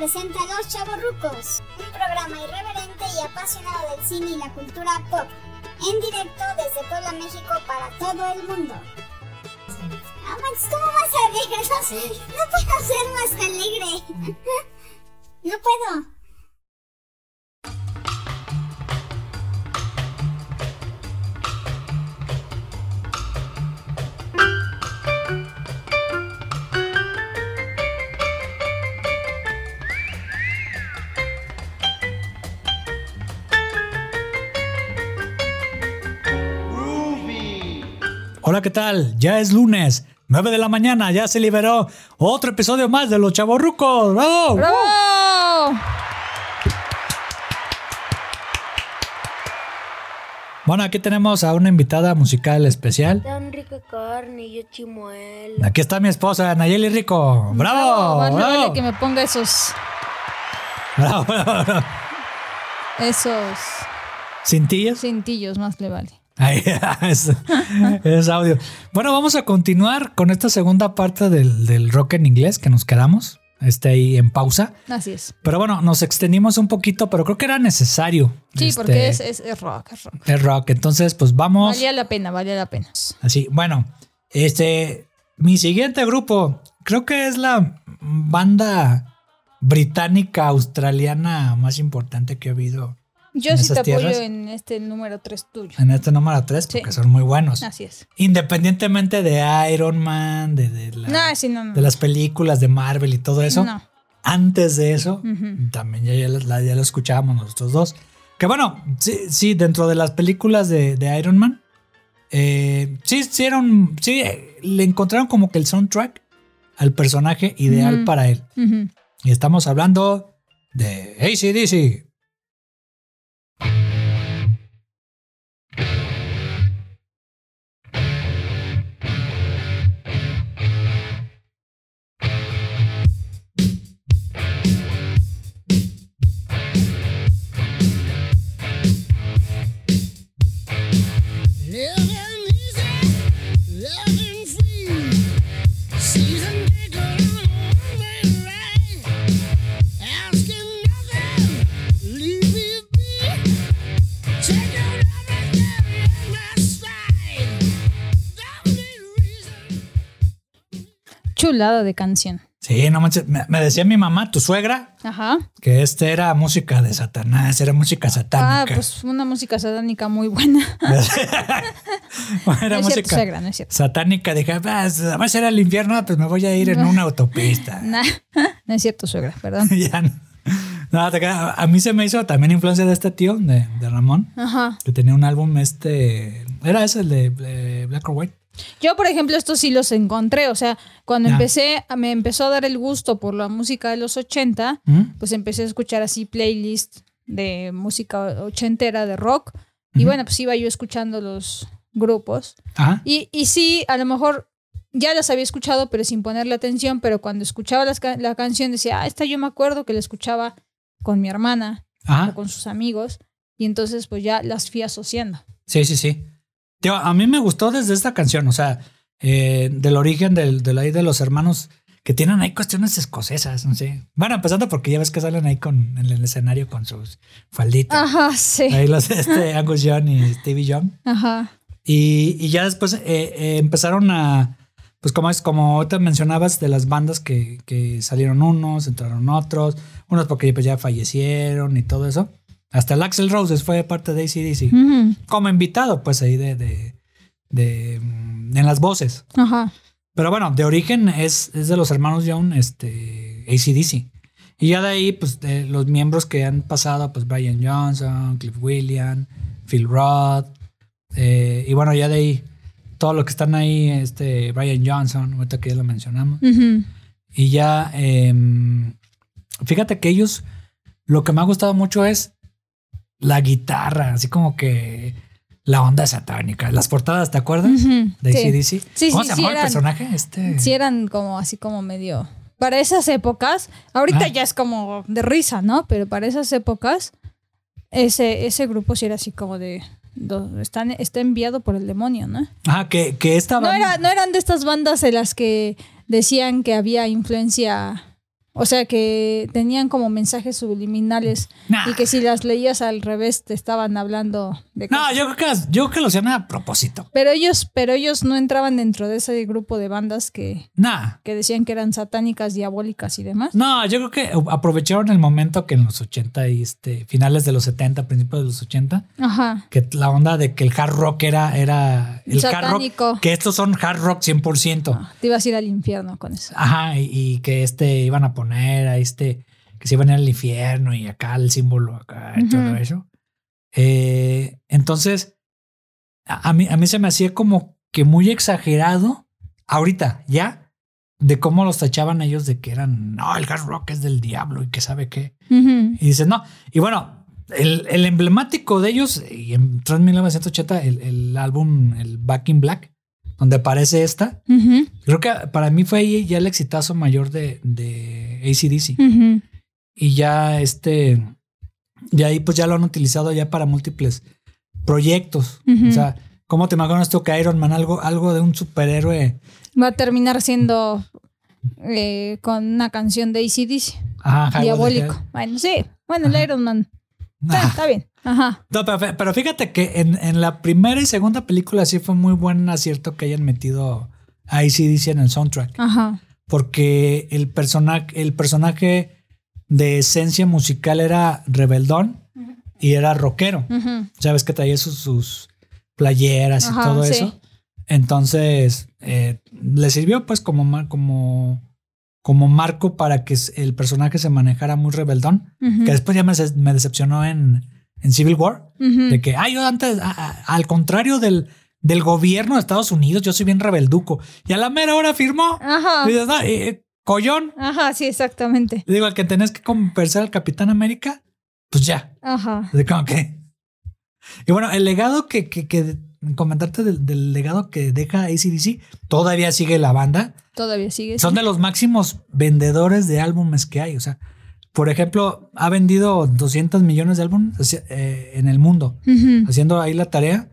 presenta Los Chavorrucos, un programa irreverente y apasionado del cine y la cultura pop, en directo desde Puebla, México para todo el mundo. Ah, Max, ¿cómo vas a alegre? No, no puedo ser más alegre. No puedo. Hola, ¿qué tal? Ya es lunes, 9 de la mañana, ya se liberó otro episodio más de Los Chavorrucos. ¡Bravo! ¡Bravo! Bueno, aquí tenemos a una invitada musical especial. Tan rica carne chimuelo. Aquí está mi esposa, Nayeli Rico. ¡Bravo! ¡Bravo! vale que me ponga esos. ¡Bravo, bravo, bravo! Esos ¿Cintillos? cintillos, más le vale. Ahí, es, es audio. Bueno, vamos a continuar con esta segunda parte del, del rock en inglés que nos quedamos. Este ahí en pausa. Así es. Pero bueno, nos extendimos un poquito, pero creo que era necesario. Sí, Este, porque es, es, es rock, es rock. es rock. Entonces, pues vamos. Valía la pena, valía la pena. Así, bueno, este, mi siguiente grupo, creo que es la banda británica australiana más importante que he habido Yo ¿En sí te apoyo en este número 3 tuyo. en este número 3 Sí. porque son muy buenos. Así es. Independientemente de Iron Man, de, de la- No, sí, no, no. de las películas de Marvel y todo eso, No. antes de eso, también ya, ya, lo escuchábamos nosotros dos. Que bueno, sí, sí dentro de las películas de, de Iron Man, eh, sí, hicieron, sí, eh, le encontraron como que el soundtrack al personaje ideal para él. Y estamos hablando de ACDC. Chulada de canción. Sí, no manches, me, me decía mi mamá, tu suegra, Ajá. que este era música de Satanás, era música Ah, satánica. pues una música satánica muy buena. era no es cierto, música suegra, no es cierto. satánica. Dije, "Ah, va a ser al infierno, pues me voy a ir en una autopista. Nah, no es cierto, suegra, perdón. ya no. No, te queda- a mí se me hizo también influencia de este tío, de, de Ramón, Ajá. que tenía un álbum este. Era ese el de Black or White. Yo, por ejemplo, estos sí los encontré. O sea, cuando Ya. empecé, me empezó a dar el gusto por la música de los 80, ¿Mm? pues empecé a escuchar así playlist de música ochentera de rock. Y bueno, pues iba yo escuchando los grupos. Ajá. Y, y sí, a lo mejor ya las había escuchado, pero sin ponerle atención. Pero cuando escuchaba las la canción, decía, ah, esta yo me acuerdo que la escuchaba con mi hermana o Ajá. con sus amigos. Y entonces, pues ya las fui asociando. Sí, sí, sí. Tío, a mí me gustó desde esta canción, o sea, eh, del origen del, del ahí de los hermanos que tienen ahí cuestiones escocesas, no sé. Bueno, empezando porque ya ves que salen ahí con, en el escenario con sus falditas. Ajá, sí. Ahí los este, Angus Young y Stevie Young. Ajá. Y, y ya después eh, eh, empezaron a, pues como es, como te mencionabas de las bandas que, que salieron unos, entraron otros, unos porque pues ya fallecieron y todo eso. Hasta el Axel Roses fue parte de ACDC. Ujú. Como invitado, pues ahí de, de, de, mm, en las voces. Ajá. Pero bueno, de origen es, es de los hermanos Young, este, ACDC. Y ya de ahí, pues de los miembros que han pasado, pues Brian Johnson, Cliff Williams, Phil Roth. eh, y bueno, ya de ahí, todo lo que están ahí, este, Brian Johnson, ahorita que ya lo mencionamos. Ujú. Y ya, em, fíjate que ellos, lo que me ha gustado mucho es la guitarra, así como que la onda satánica. Las portadas, ¿te acuerdas? De. ACDC. Sí, ¿Cómo sí, se llamaba el personaje? Este. Sí, eran como así como medio. Para esas épocas, ahorita Ah. ya es como de risa, ¿no? Pero para esas épocas, ese, ese grupo sí era así como de. están, está enviado por el demonio, ¿no? Ajá, que, que esta No, banda- era, no eran de estas bandas de las que decían que había influencia O sea que tenían como mensajes subliminales Nah. y que si las leías al revés te estaban hablando de No, cosas. yo creo que, yo creo que lo hacían a propósito. Pero ellos, pero ellos no entraban dentro de ese grupo de bandas que, Nah. que decían que eran satánicas, diabólicas y demás. No, yo creo que aprovecharon el momento que en los 80 y este, finales de los 70, principios de los 80, Ajá. que la onda de que el hard rock era, era el hard rock, que estos son hard rock 100%. Ah, Te ibas a ir al infierno con eso. Ajá, y, y que este iban a poner a este, que se iban a ir al infierno y acá el símbolo acá y Ujú. todo eso. Eh, entonces, a, a mí, a mí se me hacía como que muy exagerado ahorita, ya, de cómo los tachaban ellos de que eran, no, el hard rock es del diablo y que sabe qué. Y dices, no. Y bueno, el, el emblemático de ellos, y en 1980 el, el álbum, el Back in Black, donde aparece esta. Creo que para mí fue ahí ya el exitazo mayor de, de ACDC. Ujú. Y ya este, de ahí pues ya lo han utilizado ya para múltiples proyectos. O sea, ¿cómo te imaginas tú que Iron Man, algo, algo de un superhéroe? Va a terminar siendo eh, con una canción de ACDC. Ajá, Diabólico. Bueno, sí. Bueno, el. Iron Man. Está, bien. Ajá. No, pero, pero fíjate que en, en la primera y segunda película sí fue muy buen acierto que hayan metido a ACDC en el soundtrack. Ajá. Porque el personaje, el personaje de esencia musical era rebeldón y era rockero. Ujú. Sabes que traía sus, sus playeras y todo sí. eso. Entonces, eh, le sirvió pues como, como, como marco para que el personaje se manejara muy rebeldón. Que después ya me, decepcionó en, en Civil War. De que, ay, yo antes, a- a- al contrario del, del gobierno de Estados Unidos, yo soy bien rebelduco. Y a la mera hora firmó. Ajá. Y dices, no, eh, collón. Ajá, sí, exactamente. Digo, al que tenés que conversar al Capitán América, pues ya. Ajá. De como que. Y bueno, el legado que, que, que comentarte del, del legado que deja ACDC, todavía sigue la banda. Todavía sigue. Son de los máximos vendedores de álbumes que hay. O sea, por ejemplo, ha vendido 200 millones de álbumes eh, en el mundo, haciendo ahí la tarea,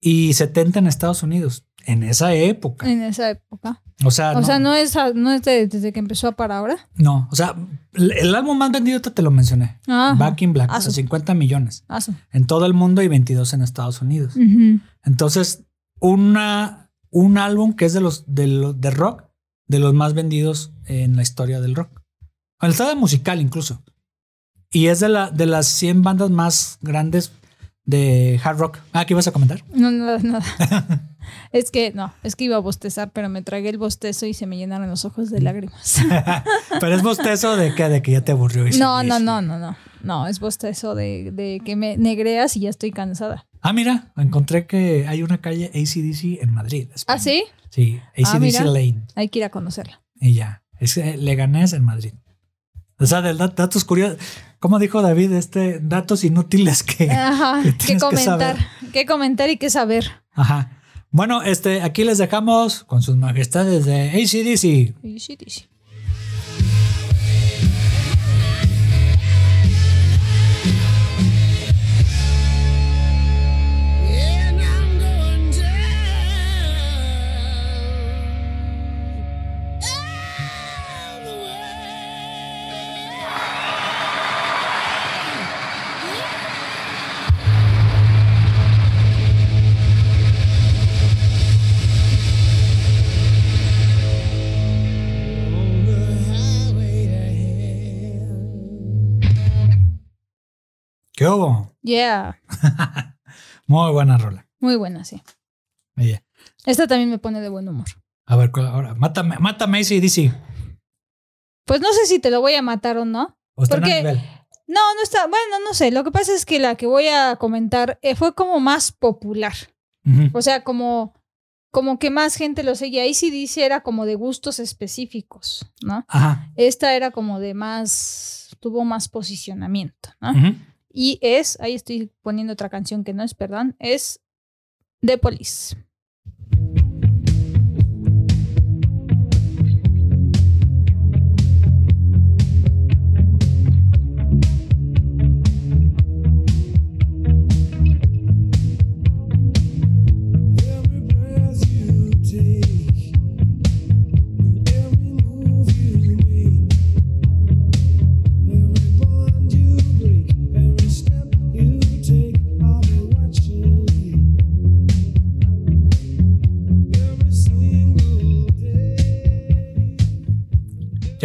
y 70 en Estados Unidos, en esa época. En esa época. O sea, O sea, no es, no es de- desde que empezó a para ahora. no, o sea, el, el álbum más vendido te, lo mencioné. Ajá. Back in Black, Ah, o sea, sí. 50 millones Ah, sí. en todo el mundo y 22 en Estados Unidos. Entonces, una, un álbum que es de los de, de rock, de los más vendidos en la historia del rock. En la historia musical incluso. Y es de, la, de las 100 bandas más grandes de hard rock. Ah, ¿qué ibas a comentar? No, nada, nada. es que, no, es que iba a bostezar, pero me tragué el bostezo y se me llenaron los ojos de lágrimas. Pero es bostezo de que, de que ya te aburrió. y no, no, no, no, no. No, es bostezo de, de que me negreas y ya estoy cansada. Ah, mira, encontré que hay una calle ACDC en Madrid. España. ¿Ah, sí? Sí, Ah, ACDC mira. Lane. Hay que ir a conocerla. Y ya. Es eh, Leganés en Madrid. O sea, de dat- datos curiosos. ¿Cómo dijo David? Este, datos inútiles que. Ajá, que qué tienes que comentar, comentar y qué saber. Ajá. Bueno, este, aquí les dejamos con sus majestades de ACDC. Y ¿Qué hubo? Yeah, Muy buena rola. muy buena, sí. Ella. Esta también me pone de buen humor. A ver, ¿cuál- ahora, mátame, mátame ACDC. Pues no sé si te lo voy a matar o no. O está Porque- el nivel. No, no está. Bueno, no sé. Lo que pasa es que la que voy a comentar eh, fue como más popular. O sea, como, como que más gente lo seguía. Ahí sí dice era como de gustos específicos, ¿no? Ajá. Esta era como de más. tuvo más posicionamiento, ¿no? Ujú. Y es, ahí estoy poniendo otra canción que no es, perdón, es The Police.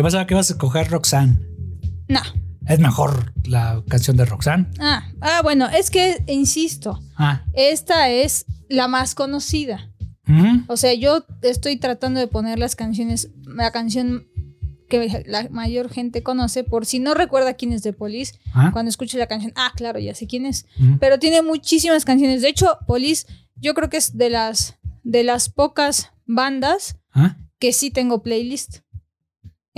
Pensaba que ibas a escoger Roxanne. No. Es mejor la canción de Roxanne. Ah, ah, bueno, es que, insisto, Ah. esta es la más conocida. O sea, yo estoy tratando de poner las canciones, la canción que la mayor gente conoce, por si no recuerda quién es de Police, Ah. cuando escuche la canción, ah, claro, ya sé quién es. Pero tiene muchísimas canciones. De hecho, Police, yo creo que es de las, de las pocas bandas Ah. que sí tengo playlist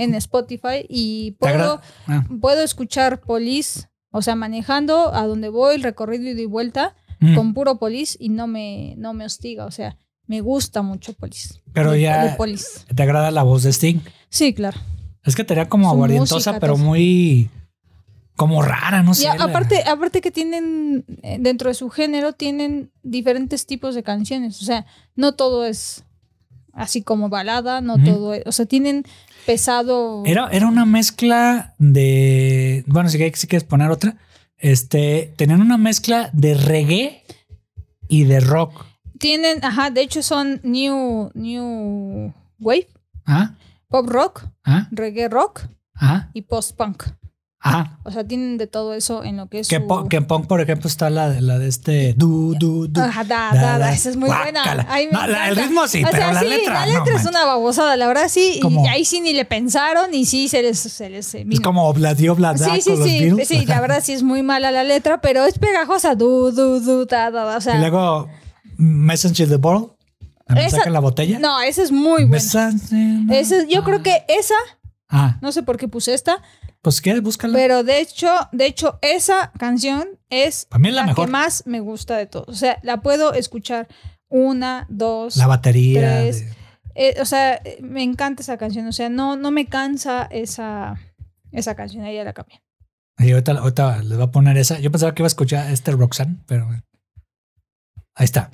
en Spotify y ¿Te puedo? Ah. puedo escuchar Police, o sea, manejando a donde voy, el recorrido y vuelta, Mm. con puro Police y no me, no me hostiga, o sea, me gusta mucho Police. Pero De- ya- de Police. ¿Te agrada la voz de Sting? Sí, claro. Es que tenía como Su aguardientosa, música, pero muy. como rara, no sé. Y la- aparte, aparte que tienen, eh, dentro de su género, tienen diferentes tipos de canciones. O sea, no todo es así como balada, no todo es, o sea, tienen pesado. Era, era una mezcla de. Bueno, si, quieres poner otra. Este. Tenían una mezcla de reggae y de rock. Tienen, ajá, de hecho son new, new wave, Ah, pop rock, ah, reggae rock ah, y post punk. Ah. O sea, tienen de todo eso en lo que es Que, su... que en punk, por ejemplo, está la, de- la de este. Du, du, du. Ajá, da, da, da, esa es muy buena. Guácala. Ay, me No, la- el ritmo sí, o pero sea, la sí, letra. la no letra es una babosada, la verdad sí. Como- Y ahí sí ni le pensaron y sí se les, se les eh, Es como Obladio Blada Sí, sí, con los sí, sí, la verdad sí es muy mala la letra, pero es pegajosa. Du, du, du, da, da, da, o sea, Y luego, Messenger the Bottle. ¿El Esa- mensaje en la botella? no, esa es muy buena. Messenger- Esa es- yo creo que esa, Ah, no sé por qué puse esta, pues quieres, búscala. pero de hecho, de hecho, esa canción es la mejor. que más me gusta de todo. O sea, la puedo escuchar una, dos, la batería. tres. de- eh, o sea, me encanta esa canción. O sea, no, no me cansa esa, esa canción. Ahí ya la cambié. Y ahorita, ahorita les voy a poner esa. Yo pensaba que iba a escuchar este Roxanne, pero ahí está.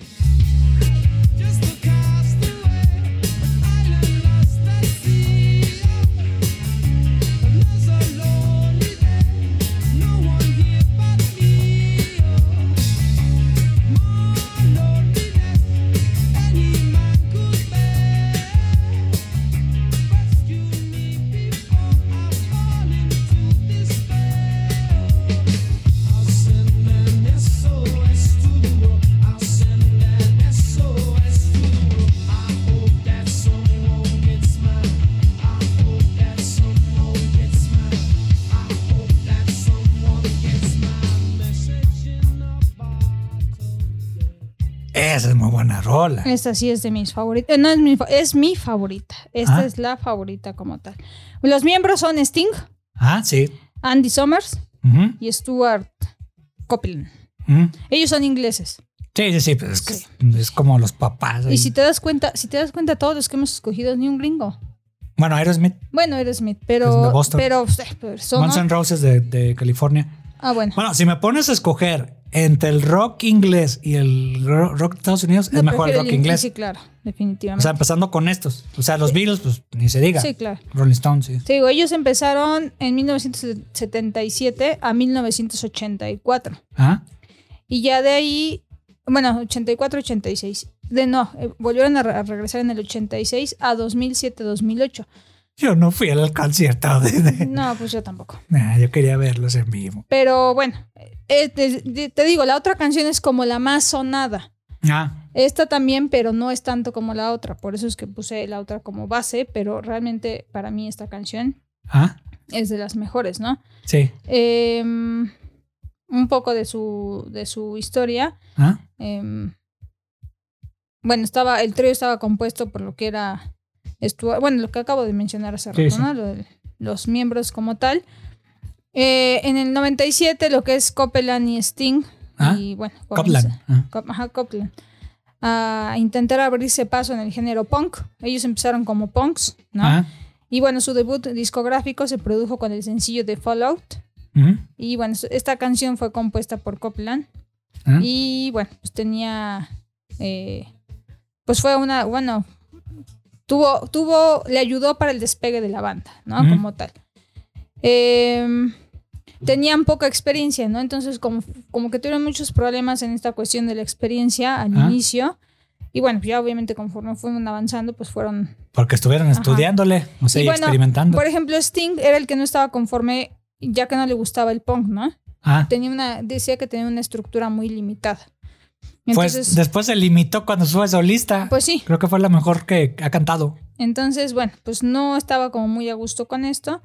Rola. Esta sí es de mis favoritas. No es mi, es mi favorita. Esta Ah. es la favorita como tal. Los miembros son Sting, Ah, sí. Andy Summers y Stuart Copeland. Ellos son ingleses. Sí, sí, sí. pues es, que es como los papás. ahí. Y si te das cuenta, si te das cuenta, todos los que hemos escogido es ni un gringo. Bueno, Aerosmith, Bueno, eres Smith, Es pero. de Boston. Pero, pero son- Guns N' Roses de, de California. Ah, bueno. Bueno, si me pones a escoger entre el rock inglés y el ro- rock de Estados Unidos, No, es mejor el rock in- inglés. Sí, claro, O definitivamente. sea, empezando con estos. O sea, los Beatles, pues ni se diga. sí, claro. Rolling Stones, sí. Te digo, ellos empezaron en 1977 a 1984. Ah, Y ya de ahí, bueno, 84-86. De no, eh, volvieron a, re- a regresar en el 86 a 2007-2008. Yo no fui al concierto de. No, pues yo tampoco. Nah, yo quería verlos en vivo. Pero bueno, eh, te, te- te digo, la otra canción es como la más sonada. Ah, Esta también, pero no es tanto como la otra. Por eso es que puse la otra como base, pero realmente para mí esta canción ah, es de las mejores, ¿no? sí. Em, un poco de su, de su historia. Ah, em, bueno, estaba, el trío estaba compuesto por lo que era Stuart- bueno, lo que acabo de mencionar hace Sí, rato. ¿no? Los miembros como tal. Eh, en el 97, lo que es Copeland y Sting. Ah, Y bueno, comienza- Ah, Cop- ajá, Copeland. A intentar abrirse paso en el género punk. Ellos empezaron como punks, ¿no? ah, Y bueno, su debut discográfico se produjo con el sencillo de Fallout. Y bueno, esta canción fue compuesta por Copeland. ah. Y bueno, pues tenía. eh, pues fue una. Bueno, tuvo, tuvo. Le ayudó para el despegue de la banda, ¿no? Como tal. Em, tenían poca experiencia, ¿no? Entonces, como, como que tuvieron muchos problemas en esta cuestión de la experiencia al Ah. inicio. Y bueno, ya obviamente conforme fueron avanzando, pues fueron... Porque estuvieron Ajá. estudiándole, o sea, y y bueno, experimentando. Por ejemplo, Sting era el que no estaba conforme, ya que no le gustaba el punk, ¿no? Ah, Tenía una, decía que tenía una estructura muy limitada. Pues Entonces, después se limitó cuando fue solista. pues sí. Creo que fue la mejor que ha cantado. Entonces, bueno, pues no estaba como muy a gusto con esto,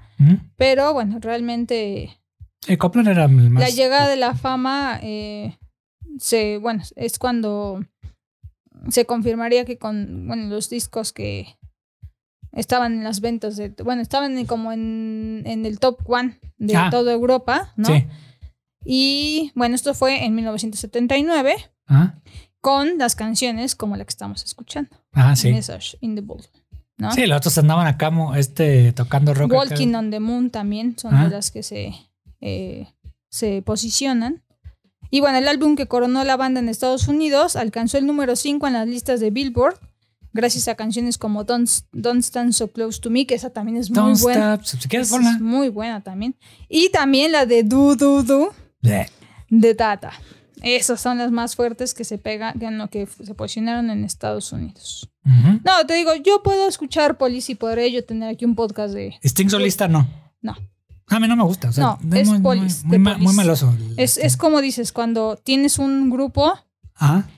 pero bueno, realmente Sí, Copland era el más. la llegada de la fama eh, se, bueno, es cuando se confirmaría que con bueno, los discos que estaban en las ventas de, bueno, estaban como en, en el top one de Ah. toda Europa, ¿no? Sí. Y bueno, esto fue en 1979 Ah, con las canciones como la que estamos escuchando, ah, sí. Message in the Ball. ¿no? Sí, los otros andaban acá este, tocando rock. acá. Walking on the Moon también son Ah. de las que se, eh, se posicionan. Y bueno, el álbum que coronó la banda en Estados Unidos alcanzó el número 5 en las listas de Billboard, gracias a canciones como Don't, Don't Stand So Close to Me, que esa también es muy Don't buena. stop. Si quieres, es muy buena también. Y también la de Do Do Do Bleh. de Tata. Esas son las más fuertes que se pegan, que, no, que se posicionaron en Estados Unidos. No, te digo, yo puedo escuchar Police y podré yo tener aquí un podcast de... Sting solista no. No. A mí no me gusta. o sea, No, es muy, muy- Police, muy, de ma- Police. muy meloso. el Es, es como dices, cuando tienes un grupo Ajá.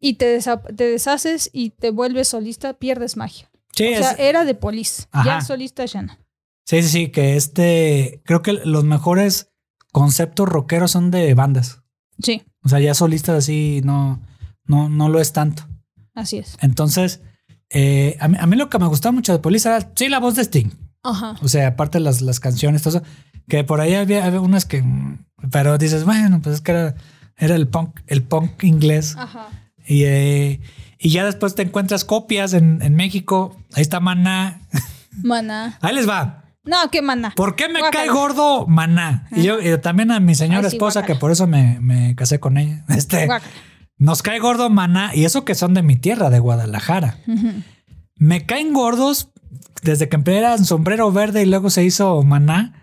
y te, desa- te deshaces y te vuelves solista, pierdes magia. Sí, o sea, es- era de. Ajá. Ya solista ya no. sí, sí, sí, que este. Creo que los mejores conceptos rockeros son de bandas. Sí, O sea, ya solistas así no, no, no lo es tanto. así es. Entonces, eh, a, mí, a mí lo que me gustaba mucho de Police era, sí, la voz de Sting. Ajá. O sea, aparte de las, las canciones, todo eso, que por ahí había, había unas que, pero dices, bueno, pues es que era, era el punk, el punk inglés. Ajá. Y, eh, y ya después te encuentras copias en, en México. Ahí está Maná. Maná. Ahí les va. No, qué maná. ¿Por qué me cae gordo Maná? Y yo y también a mi señora Ay, sí, esposa, que por eso me, me casé con ella. Este, nos cae gordo Maná. Y eso que son de mi tierra, de Guadalajara. Me caen gordos desde que eran sombrero verde y luego se hizo Maná,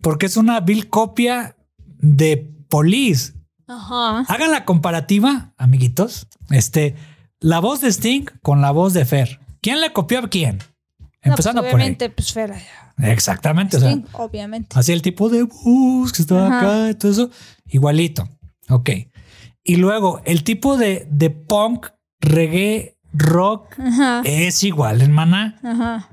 porque es una vil copia de Police. Ajá. Hagan la comparativa, amiguitos. Este, la voz de Sting con la voz de Fer. ¿Quién le copió a quién? No, Empezando pues, por ahí. obviamente, pues Fera. Exactamente. o sea, obviamente. así el tipo de bus que estaba Ajá. acá y todo eso. Igualito. Ok. Y luego el tipo de, de punk, reggae, rock Ajá. es igual en Maná. Ajá.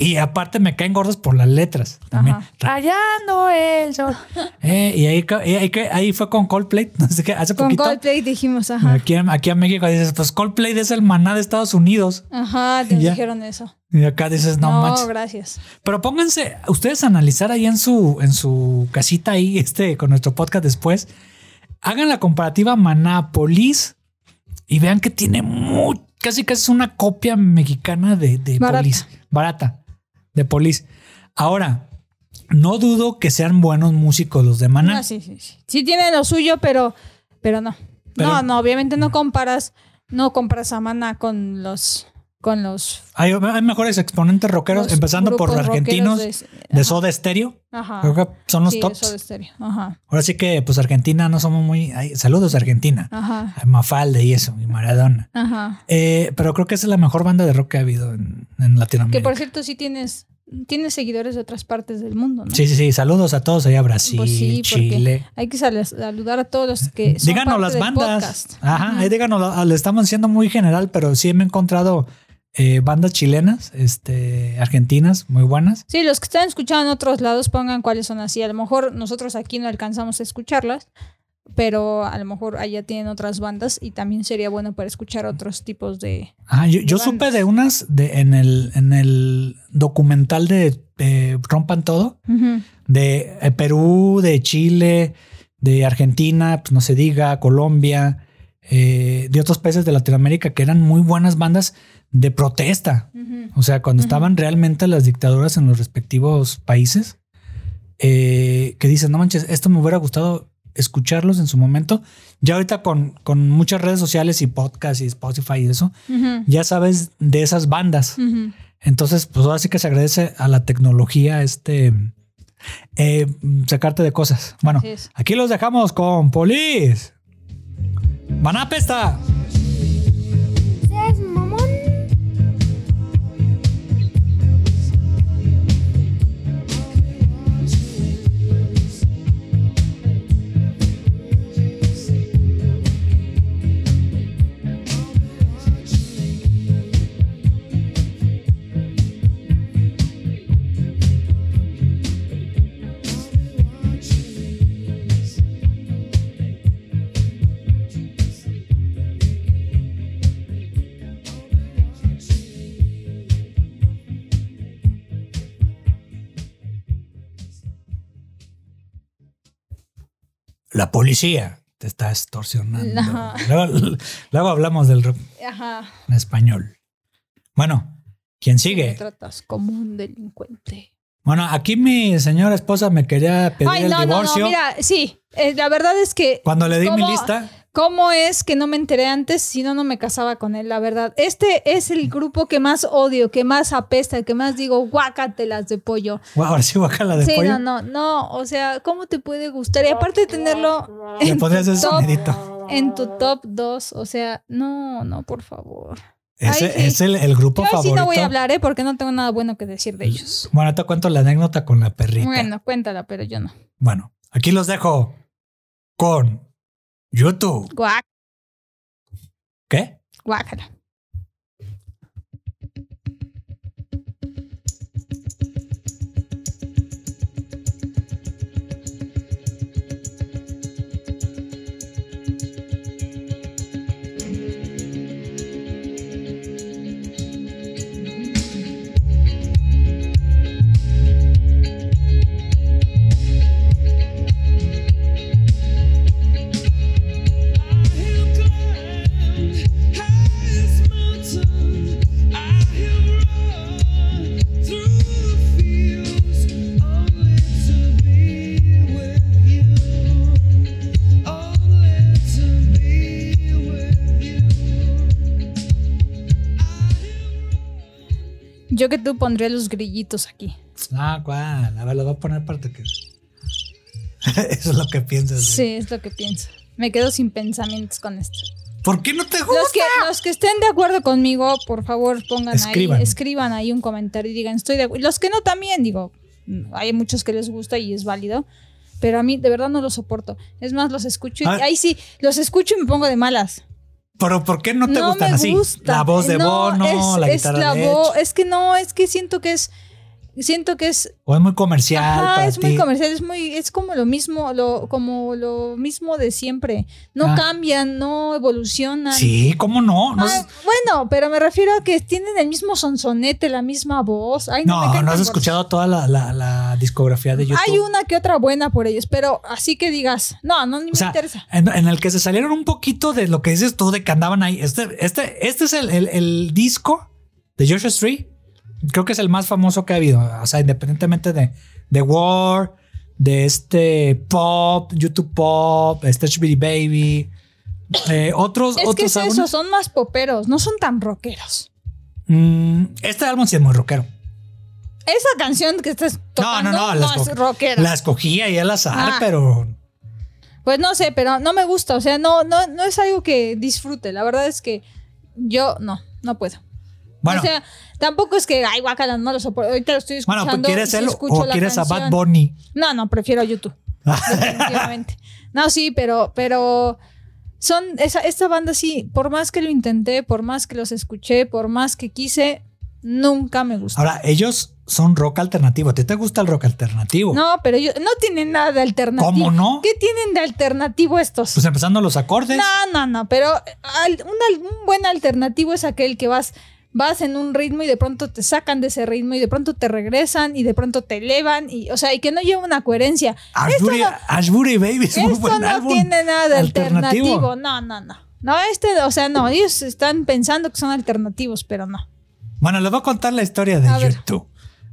Y aparte me caen gordos por las letras también. Ajá. Rayando el sol. Eh, y ahí, y ahí, ahí fue con Coldplay. No sé qué, hace Con poquito. Coldplay dijimos, ajá. Aquí, aquí en México dices, pues Coldplay es el maná de Estados Unidos. Ajá, te dijeron eso. Y acá dices, no, No, manches. gracias. Pero pónganse ustedes a analizar ahí en su, en su casita ahí, este, con nuestro podcast después. Hagan la comparativa Maná-Polis y vean que tiene muy, casi casi es una copia mexicana de, de Barata. Polis. Barata. De Polis. Ahora, no dudo que sean buenos músicos los de Maná. No, sí, sí, sí. Sí tiene lo suyo, pero, pero no. Pero- no, no, obviamente no comparas, no comparas a Maná con los, con los, Hay, hay mejores exponentes rockeros, los empezando por grupos argentinos de. Soda Stereo. Ajá. Creo que son los sí, tops. Soda Stereo. Ajá. Ahora sí que, pues Argentina no somos muy. ay, saludos, Argentina. Ajá. A Mafalda y eso, y Maradona. Ajá. Eh, pero creo que esa es la mejor banda de rock que ha habido en, en Latinoamérica. Que por cierto sí tienes, tienes seguidores de otras partes del mundo, ¿no? Sí, sí, sí. Saludos a todos allá, Brasil, Pues sí, Chile. Hay que sal- saludar a todos los que son Díganos parte las del bandas. podcast. Ajá, ahí díganos. Le estamos haciendo muy general, pero sí me he encontrado eh, bandas chilenas, este, argentinas, muy buenas. Sí, los que están escuchando en otros lados pongan cuáles son así. A lo mejor nosotros aquí no alcanzamos a escucharlas, pero a lo mejor allá tienen otras bandas y también sería bueno para escuchar otros tipos de... Ah, yo, yo de supe bandas. de unas de, en, el, en el documental de eh, Rompan Todo, Ujú. de eh, Perú, de Chile, de Argentina, pues no se diga, Colombia, eh, de otros países de Latinoamérica que eran muy buenas bandas de protesta. O sea, cuando estaban realmente las dictaduras en los respectivos países, eh, que dicen, no manches, esto me hubiera gustado escucharlos en su momento. Ya ahorita con, con muchas redes sociales y podcasts y Spotify y eso, ya sabes de esas bandas. Entonces, pues ahora sí que se agradece a la tecnología este eh, sacarte de cosas. Bueno, aquí los dejamos con Polis. Van a pesta. La policía te está extorsionando. Luego, luego hablamos del Ajá. en español. Bueno, ¿quién Me sigue? tratas como un delincuente. Bueno, aquí mi señora esposa me quería pedir Ay, el no, no, no, divorcio. mira, sí. eh, la verdad es que. Cuando le di mi lista, ¿Cómo es que no me enteré antes si no, no me casaba con él? La verdad. Este es el grupo que más odio, que más apesta, que más digo, guácatelas de pollo. wow, ahora sí guacala de sí, pollo. no, no, no. O sea, ¿cómo te puede gustar? Y aparte de tenerlo Le en podrías tu, hacer top, sonidito. en tu top 2, o sea, no, no, por favor. Ese Ay, sí. es el, el grupo Yo ahí sí favorito. no voy a hablar, ¿eh? Porque no tengo nada bueno que decir de ellos. Bueno, te cuento la anécdota con la perrita. Bueno, cuéntala, pero yo no. Bueno, aquí los dejo con YouTube. Guac, ¿Qué? guácala. Yo que tú pondría los grillitos aquí. Ah, ¿cuál? A ver, lo voy a poner parte que. Eso es lo que piensas. Sí, es lo que pienso. Me quedo sin pensamientos con esto. ¿Por qué no te gusta? Los que, los que estén de acuerdo conmigo, por favor, pongan Escriban. ahí, escriban ahí un comentario y digan, estoy de acuerdo. Los que no también, digo, hay muchos que les gusta y es válido, pero a mí de verdad no los soporto. Es más, los escucho y Ah. ahí sí, los escucho y me pongo de malas. Pero ¿por qué no te gustan me así? gusta. La voz de No, Bono, es, la es guitarra la de Edge. es que no, es que siento que es siento que es O es muy comercial Ajá, para es ti. muy comercial, es muy, es como lo mismo, lo, como lo mismo de siempre. No Ah. cambian, no evolucionan. Sí, ¿cómo no? No, Ah, es- bueno, pero me refiero a que tienen el mismo sonsonete, la misma voz. Ay, no, no, no has escuchado toda la, la- la discografía de. YouTube. Hay una que otra buena por ellos, pero así que digas, no, no, ni O sea, me interesa. en, en el que se salieron un poquito de lo que dices tú, de que andaban ahí. Este, este, este es el, el- el disco de Joshua Street. Creo que es el más famoso que ha habido. O sea, independientemente de, de War, de este Pop, YouTube Pop, este HBD Baby. eh, otros, Es que otros es eso, álbumes. son más poperos, no son tan rockeros. Mm, este álbum sí es muy rockero. Esa canción que estás tocando no, no, no. la es esco- rockera. La escogí ahí al azar, Ah. pero Pues no sé, pero no me gusta. O sea, no, no, no es algo que disfrute. La verdad es que yo no, no puedo. Bueno. O sea, tampoco es que, ay, guacala, no lo soporto. Ahorita lo estoy escuchando. bueno, pues, ¿quieres él o quieres a Bad. Bunny? No, no, prefiero YouTube. Definitivamente. No, sí, pero, pero son esa, esta banda sí, por más que lo intenté, por más que los escuché, por más que quise, nunca me gustó. Ahora, ellos son rock alternativo. ¿A ti te gusta el rock alternativo? no, pero ellos no tienen nada de alternativo. ¿Cómo no? ¿Qué tienen de alternativo estos? Pues empezando los acordes. No, no, no, pero al- un, al- un buen alternativo es aquel que vas, vas en un ritmo y de pronto te sacan de ese ritmo y de pronto te regresan y de pronto te elevan y, o sea, y que no lleva una coherencia. Ashbury, Esto no- Ashbury Baby es muy Esto buen no álbum. tiene nada de alternativo. alternativo. No, no, no. No, este, o sea, no, ellos están pensando que son alternativos, pero no. Bueno, les voy a contar la historia de A ver. YouTube.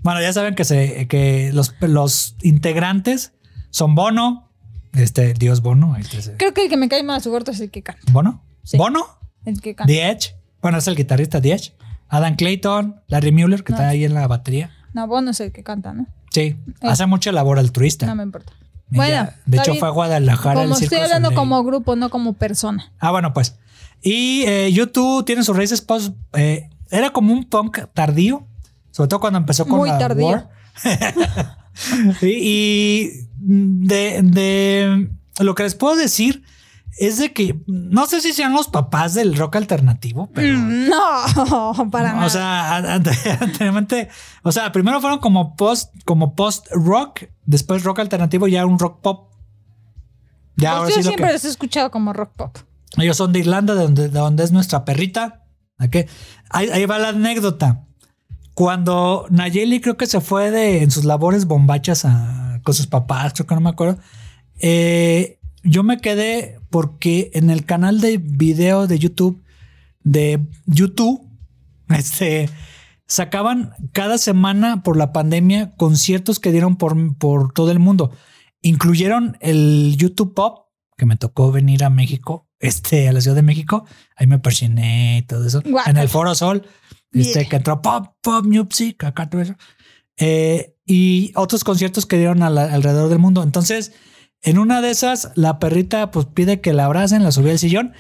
Bueno, ya saben que, se, que los, los integrantes son Bono, este Dios Bono, ahí te- Creo que el que me cae más gordo es el que canta. Bono, Sí. Bono, El que canta. The Edge, bueno, es el guitarrista Edge, Adam Clayton, Larry Mueller, que No. está ahí en la batería. No, Bono es el que canta, ¿no? Sí, hace mucha labor altruista. No me importa. Ella, Bueno, de hecho, bien. fue a Guadalajara. al Como Circo estoy hablando como grupo, no como persona. Ah, bueno, pues. Y eh, YouTube tiene sus raíces post. eh, era como un punk tardío, sobre todo cuando empezó con Muy la tardío. War. y y de, de lo que les puedo decir es de que no sé si sean los papás del rock alternativo, pero. No, para o nada. sea, an- ante- anteriormente, o sea, primero fueron como post, como post rock, después rock alternativo, ya un rock pop. Ya Pues ahora yo sí siempre que- los he escuchado como rock pop. ellos son de Irlanda, de donde, de donde es nuestra perrita. ¿A qué? Ahí, ahí va la anécdota. Cuando Nayeli creo que se fue de en sus labores bombachas a- con sus papás, creo que no me acuerdo. eh, yo me quedé porque en el canal de video de YouTube de YouTube, este, sacaban cada semana por la pandemia conciertos que dieron por, por todo el mundo. Incluyeron el YouTube Pop, que me tocó venir a México, este, a la Ciudad de México. Ahí me persiné y todo eso. En el Foro Sol, este, Yeah. que entró Pop, Pop Music, acá todo eso. Eh, y otros conciertos que dieron la- alrededor del mundo. Entonces, en una de esas, la perrita pues pide que la abracen, la subí al sillón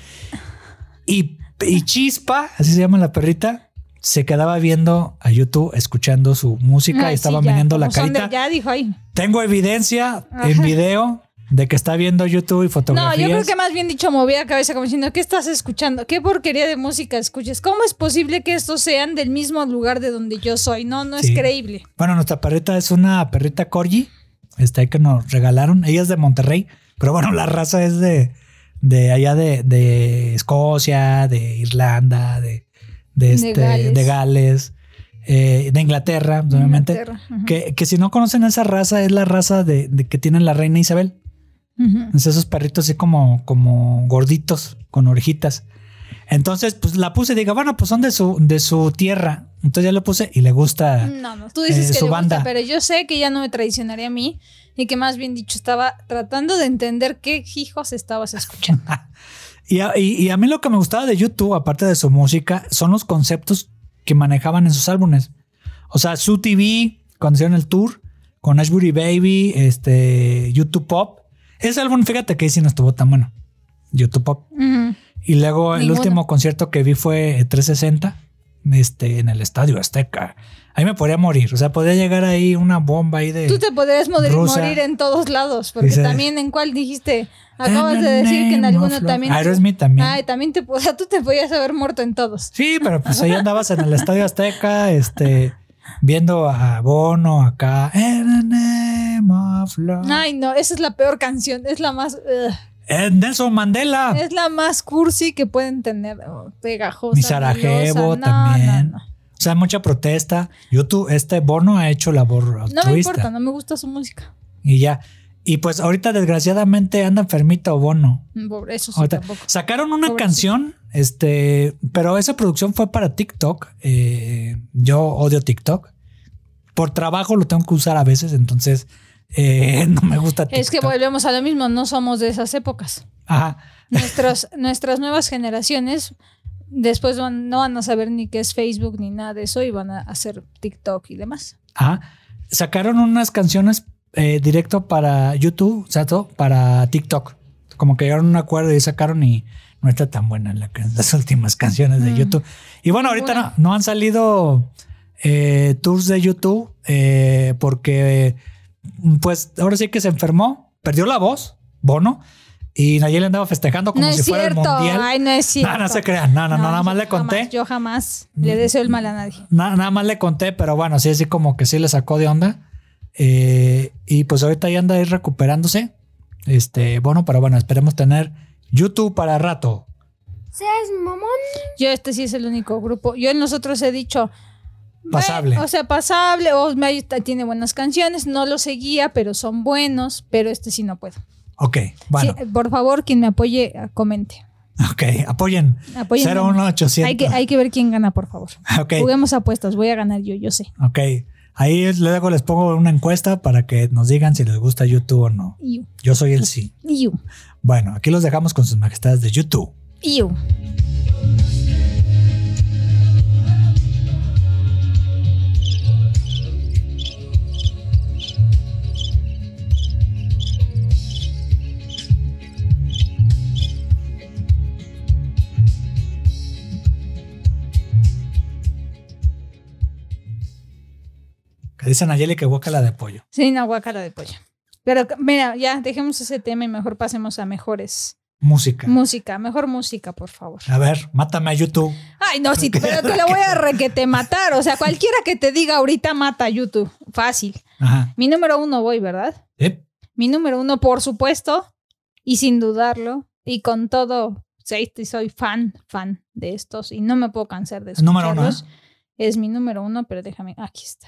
y, y Chispa, así se llama la perrita, se quedaba viendo a YouTube, escuchando su música y estaba sí, la carita. ya dijo ahí. Tengo evidencia en video de que está viendo YouTube y No, fotografías. yo creo que más bien dicho movía la cabeza como diciendo, ¿qué estás escuchando? ¿Qué porquería de música escuchas? ¿Cómo es posible que estos sean del mismo lugar de donde yo soy? No, no Sí. es creíble. Bueno, nuestra perrita es una perrita corgi, este que nos regalaron. Ella es de Monterrey, pero bueno, la raza es de, de allá de, de Escocia, de Irlanda, de, de, este, Gales. de Gales, eh, de Inglaterra, obviamente. Inglaterra. Que, que si no conocen esa raza, es la raza de, de que tiene la reina Isabel. Ujú. Es esos perritos así como, como gorditos, con orejitas. Entonces, pues la puse y digo, bueno, pues son de su, de su tierra. Entonces ya lo puse y le gusta. No, no, tú dices eh, que su le gusta, banda. pero yo sé que ya no me traicionaría a mí y que más bien dicho estaba tratando de entender qué hijos estabas escuchando. Y a, y- y a mí lo que me gustaba de YouTube, aparte de su música, son los conceptos que manejaban en sus álbumes. O sea, su TV, cuando hicieron el tour, con Ashbury Baby, este, YouTube Pop. Ese álbum, fíjate que sí no estuvo tan bueno. YouTube Pop. Y luego el último concierto que vi fue 360, este, en el Estadio Azteca. Ahí me podría morir. O sea, podría llegar ahí una bomba ahí de. Tú te podrías morir, en todos lados, porque Dice- también en cuál dijiste, acabas de the decir que en alguno también... Aerosmith también. Ay, también te, o sea, tú te podías haber muerto en todos. Sí, pero pues ahí andabas en el Estadio Azteca, este, viendo a Bono acá. Ay, no, esa es la peor canción, es la más... ugh, Eh, Nelson Mandela. es la más cursi que pueden tener, oh, pegajosa. Mi Sarajevo. No, también. No, no. O sea, mucha protesta. YouTube, este Bono ha hecho labor No me altruista. importa, no me gusta su música. Y ya. Y pues ahorita desgraciadamente anda enfermito Bono. Pobre, Eso sí, Ahorita, tampoco. sacaron una canción, este, pero esa producción fue para TikTok. Eh, yo odio TikTok. Por trabajo lo tengo que usar a veces, entonces eh, no me gusta TikTok. Es que volvemos a lo mismo, no somos de esas épocas. Ajá. Nuestras, nuestras nuevas generaciones después van- no van a saber ni qué es Facebook ni nada de eso y van a hacer TikTok y demás. Ajá. Sacaron unas canciones eh, directo para YouTube, o sea, todo para TikTok. Como que llegaron a un acuerdo y sacaron y no está tan buena la las últimas canciones de Mm. YouTube. Y bueno, ahorita no, no han salido eh, tours de YouTube eh, porque pues ahora sí que se enfermó, perdió la voz, Bono, y Nayeli andaba festejando como no si fuera cierto. el mundial. Ay, no es cierto. no, no se crean, no, no, no, nada más yo le conté. jamás- yo jamás le deseo el mal a nadie. Na- nada más le conté, pero bueno, sí, así como que sí le sacó de onda. Eh, y pues ahorita ya anda ahí recuperándose. Este, bueno, pero bueno, esperemos tener YouTube para rato. ¿Seas mamón? Yo este sí es el único grupo. Yo en los otros he dicho... Pasable. "Bueno, o sea, pasable. O me- tiene buenas canciones. No lo seguía, pero son buenos. Pero este sí no puedo. Ok, bueno, Sí, por favor, quien me apoye, comente. ok, apoyen. Apoyen. 01800. Hay que, hay que ver quién gana, por favor. Ok, Juguemos apuestas. Voy a ganar yo, yo sé. ok. Ahí luego les pongo una encuesta para que nos digan si les gusta YouTube o no. Iu, Yo soy el sí. iu, Bueno, aquí los dejamos con sus majestades de YouTube. iu. Que dicen Nayeli que la de pollo. Sí, una guacala de pollo. Pero mira, ya dejemos ese tema y mejor pasemos a mejores Música. música. Mejor música, por favor. A ver, mátame a YouTube. Ay, no, sí, pero te la voy a requete matar. O sea, cualquiera que te diga ahorita mata a YouTube. Fácil. Ajá. Mi número uno voy, ¿verdad? Yep. Mi número uno, por supuesto, y sin dudarlo, y con todo, sí, soy fan, fan de estos, y no me puedo cansar de Número uno, ¿eh? escucharlos. Es mi número uno, pero déjame, aquí está.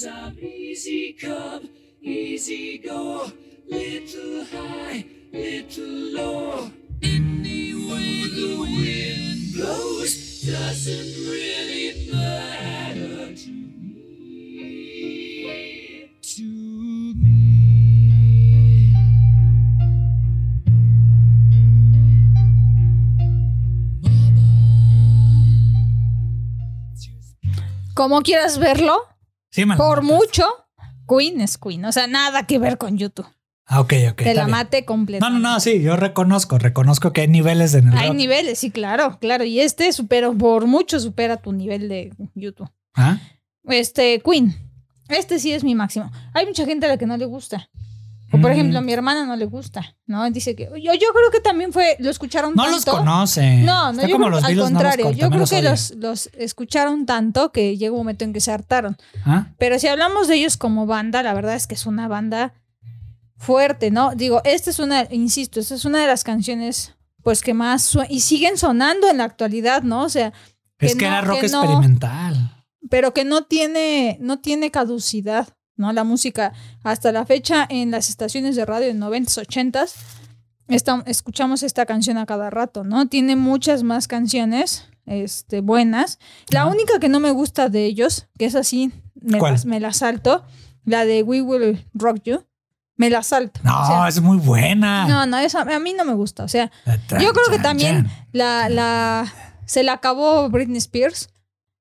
Because I'm easy come, easy go, little high, little low. Any way the wind blows doesn't really matter to me. Quieras verlo, Sí, me la por mataste. mucho, Queen es Queen. O sea, nada que ver con YouTube. Ah, ok, ok. Te está la bien. mate No, completa. no, no, sí, yo reconozco, reconozco que hay niveles en el Hay rock. niveles, sí, claro, claro. Y este supera, por mucho supera tu nivel de YouTube. ¿Ah? Este, Queen. Este sí es mi máximo. Hay mucha gente a la que no le gusta. O por ejemplo, a mi hermana no le gusta, ¿no? Dice que. Yo, yo creo que también fue. Lo escucharon No tanto. los conocen. No, no, yo como creo- los al no los contrario. cortan, yo no creo que los, los escucharon tanto que llegó un momento en que se hartaron. ¿Ah? Pero si hablamos de ellos como banda, la verdad es que es una banda fuerte, ¿no? Digo, esta es una, insisto, esta es una de las canciones, pues que más y siguen sonando en la actualidad, ¿no? O sea, Es Que que no, era rock que no. experimental. pero que no tiene, no tiene caducidad, ¿no? La música hasta la fecha en las estaciones de radio en 90s, 80s, esta- escuchamos esta canción a cada rato, ¿no? Tiene muchas más canciones este, buenas. La única que no me gusta de ellos, que es así, me, las- me la salto, la de We Will Rock You, me la salto. No, O sea, es muy buena. no, no, esa a mí no me gusta. O sea, yo creo que también la, la, se la acabó Britney Spears.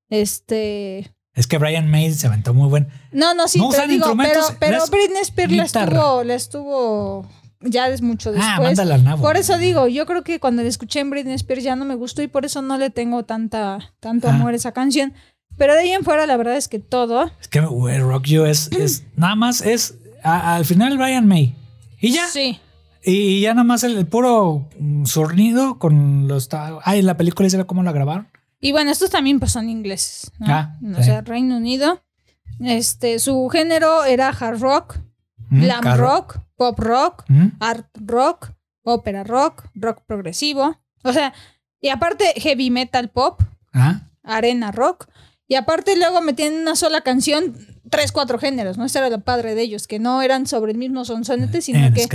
Este, Es que Brian May se aventó muy buen. No, no, sí, No pero usan digo, pero, instrumentos, pero Britney Spears la estuvo, la estuvo ya es mucho después. Ah, mándala al nabo. por eso digo, yo creo que cuando la escuché en Britney Spears ya no me gustó y por eso no le tengo tanta, tanto Ah. amor a esa canción. Pero de ahí en fuera, la verdad es que todo. Es que güey, Rock You es, es nada más es a- al final Brian May. Y ya. Sí. Y ya nada más el, el puro mm, sonido con los. Ay, en la película hicieron cómo la grabaron. Y bueno, estos también pues son ingleses, ¿no? Ah, o sí. sea, Reino Unido. Este, su género era hard rock, Mm, glam carro. rock, pop rock, Mm, art rock, ópera rock, rock progresivo. O sea, y aparte heavy metal pop, Ah, arena rock. Y aparte luego metían en una sola canción tres, cuatro géneros, ¿no? Este era lo padre de ellos, que no eran sobre el mismo sonsonete, sino que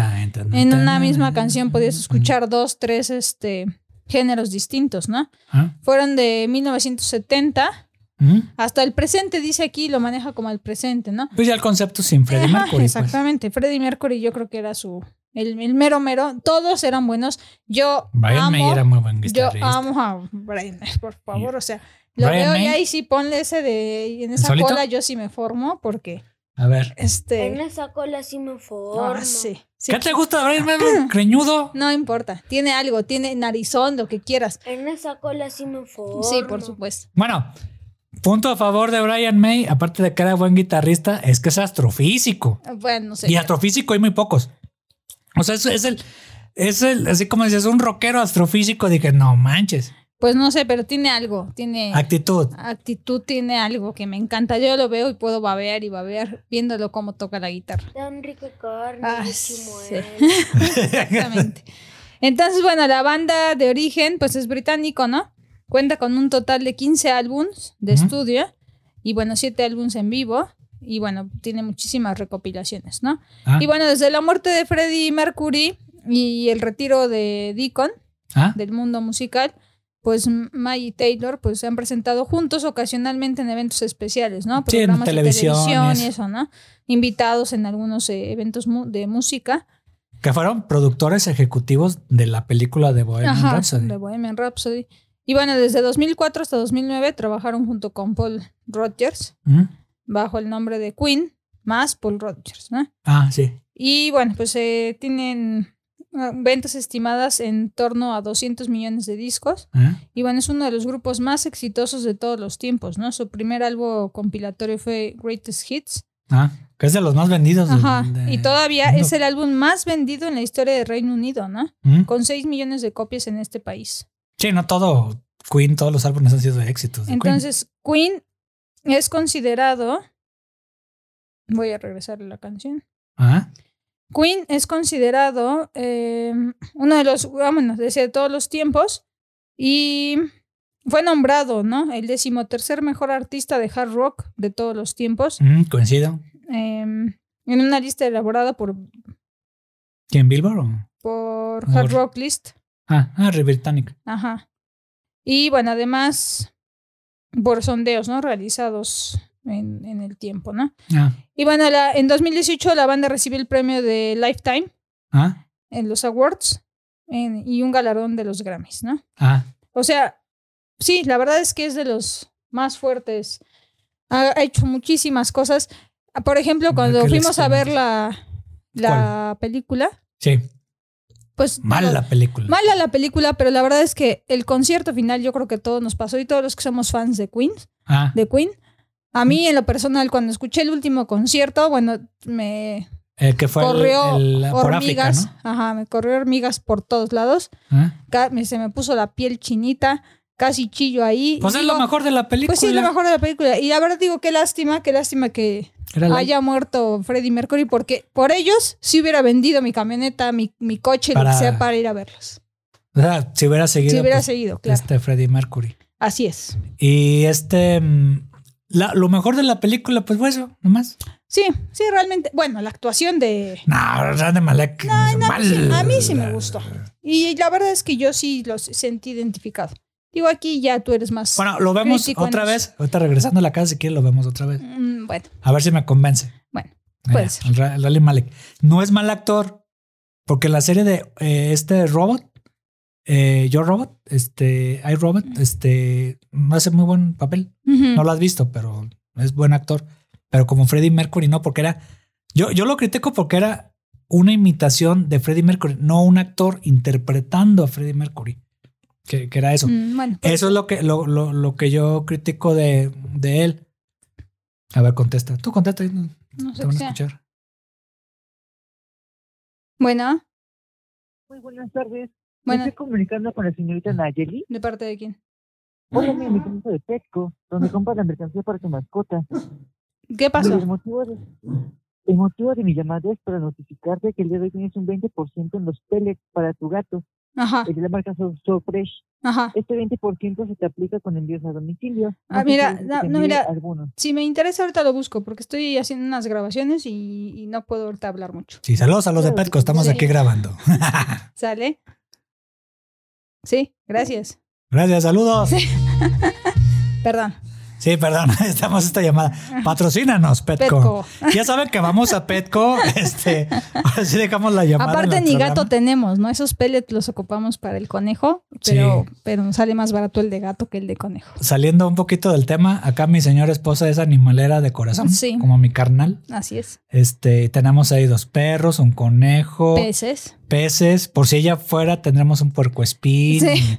en una misma canción podías escuchar dos, tres este, géneros distintos, ¿no? Ah, Fueron de 1970 mm. hasta el presente, dice aquí, lo maneja como el presente, ¿no? Pues ya el concepto sin Freddie Ajá, Mercury. pues. exactamente. Freddie Mercury yo creo que era su... El, el mero mero. Todos eran buenos. Yo Brian amo... May era muy buen Yo amo a Brian May, por favor. O sea, lo Brian veo May. ya y sí ponle ese de... y en esa cola yo sí me formo porque... A ver. En Este... esa cola sí me formo. ah, sí, sí. ¿Qué te gusta de Brian May? Creñudo. No importa. Tiene algo. Tiene narizón, lo que quieras. En esa cola sí me formo. Sí, por supuesto. Bueno, punto a favor de Brian May, aparte de que era buen guitarrista, es que es astrofísico. Bueno, no sé. Y astrofísico hay muy pocos. O sea, es, es el. Es el, así como dices, un rockero astrofísico. Dije, no manches. Pues no sé, pero tiene algo. Tiene... Actitud. Actitud tiene algo que me encanta. Yo lo veo y puedo babear y babear viéndolo cómo toca la guitarra. Tan rica carne Ah, sí. Exactamente. Entonces, bueno, la banda de origen, pues es británico, ¿no? Cuenta con un total de 15 álbums de estudio y, bueno, 7 álbums en vivo. Y, bueno, tiene muchísimas recopilaciones, ¿no? Ah, Y, bueno, desde la muerte de Freddie Mercury y el retiro de Deacon ah, del mundo musical, pues May y Taylor pues se han presentado juntos ocasionalmente en eventos especiales, ¿no? Sí, en Programas televisión, de televisión y eso. ¿no? Invitados en algunos eh, eventos de música. Que fueron productores ejecutivos de la película de Bohemian Ajá, Rhapsody. de Bohemian Rhapsody. Y bueno, desde 2004 hasta 2009 trabajaron junto con Paul Rodgers ¿Mm? bajo el nombre de Queen, más Paul Rodgers, ¿no? Ah, sí. Y bueno, pues eh, tienen ventas estimadas en torno a 200 millones de discos. Ah, Y bueno, es uno de los grupos más exitosos de todos los tiempos, ¿no? Su primer álbum compilatorio fue Greatest Hits, ah, Que es de los más vendidos. del- Ajá. de- Y todavía es el álbum más vendido en la historia de Reino Unido, ¿no? ¿Mm? Con 6 millones de copias en este país. Sí, no todo. Queen, todos los álbumes han sido de éxitos. de. Entonces, Queen es considerado. Voy a regresar a la canción. Ajá. Queen es considerado eh, uno de los, vámonos, de todos los tiempos y fue nombrado, ¿no? El decimotercer mejor artista de hard rock de todos los tiempos Mm, coincido. eh, en una lista elaborada por, ¿Quién, Billboard o? por Por- Hard Rock List. Ah, ah, Britannic. Ajá. Y bueno, además por sondeos, ¿no? Realizados en, en el tiempo, ¿no? Ah, Y bueno, la- en 2018 la banda recibió el premio de Lifetime ah, en los awards en- y un galardón de los Grammys, ¿no? ah. O sea, sí, la verdad es que es de los más fuertes. Ha, ha hecho muchísimas cosas. Ah, Por ejemplo, ¿De cuando fuimos a ver la, la película, Sí, pues... mala la película. Mala la película, pero la verdad es que el concierto final yo creo que todos nos pasó y todos los que somos fans de Queen, Ah, de Queen. A mí en lo personal cuando escuché el último concierto, bueno, me el que fue el- corrió el- por África, hormigas, ¿no? ajá, me corrió hormigas por todos lados. Ah. Se me puso la piel chinita, casi chillo ahí. Pues es lo mejor de la película. Pues sí, es lo mejor de la película. Y la verdad digo, qué lástima, qué lástima que la- haya muerto Freddie Mercury, porque por ellos sí hubiera vendido mi camioneta, mi, mi coche, lo que sea, para ir a verlos. o sea, si hubiera seguido. Si hubiera pues, seguido, claro. Este Freddie Mercury. Así es. Y este. La- lo mejor de la película, pues fue eso, nomás. Sí, sí, realmente. Bueno, la actuación de. No, Rami Malek. mal. sí, a mí sí me gustó. Y la verdad es que yo sí los sentí identificado. Digo, aquí ya tú eres más. Bueno, lo vemos otra eso. vez. Ahorita regresando a la casa, si quieres, lo vemos otra vez. Mm, bueno, A ver si me convence. bueno, puede Eh, ser. el Rami Malek. No es mal actor, porque la serie de eh, este robot, eh, Yo Robot, este, I Robot, este, hace muy buen papel. No lo has visto, pero es buen actor. Pero como Freddie Mercury, no, porque era. Yo, yo lo critico porque era una imitación de Freddie Mercury, no un actor interpretando a Freddie Mercury. Que, que era eso. Mm, bueno, pues, Eso es lo que, lo, lo, lo que yo critico de, de él. A ver, contesta. Tú contesta. no- no Te sé van qué a sea. escuchar. Bueno, Muy buenas tardes. Bueno, Me estoy comunicando con la señorita Nayeli. ¿de parte de quién? Hola, mi mecánico de Petco, donde compra la mercancía para tu mascota. ¿Qué pasó? El motivo, de, el motivo de mi llamada es para notificarte que el día de hoy tienes un 20% en los pellets para tu gato, Ajá, el de la marca So, So Fresh. ajá. Este 20% se te aplica con envíos a domicilio. Ah, mira, no, mira. Algunos. Si me interesa, ahorita lo busco, porque estoy haciendo unas grabaciones y, y no puedo ahorita hablar mucho. Sí, saludos a los de Petco. Estamos sí. aquí grabando. ¿Sale? Sí, gracias. Gracias, saludos. Sí. Perdón. Sí, perdón. Estamos esta llamada. Patrocínanos, Petco. Petco. Ya saben que vamos a Petco. Este, ahora sí dejamos la llamada. Aparte, ni gato tenemos, ¿no? Esos pellets los ocupamos para el conejo, pero, Sí. pero nos sale más barato el de gato que el de conejo. Saliendo un poquito del tema, acá mi señora esposa es animalera de corazón, Sí. como mi carnal. Así es. Este, tenemos ahí dos perros, un conejo, Peces. peces. Por si ella fuera, tendremos un puercoespín. Sí.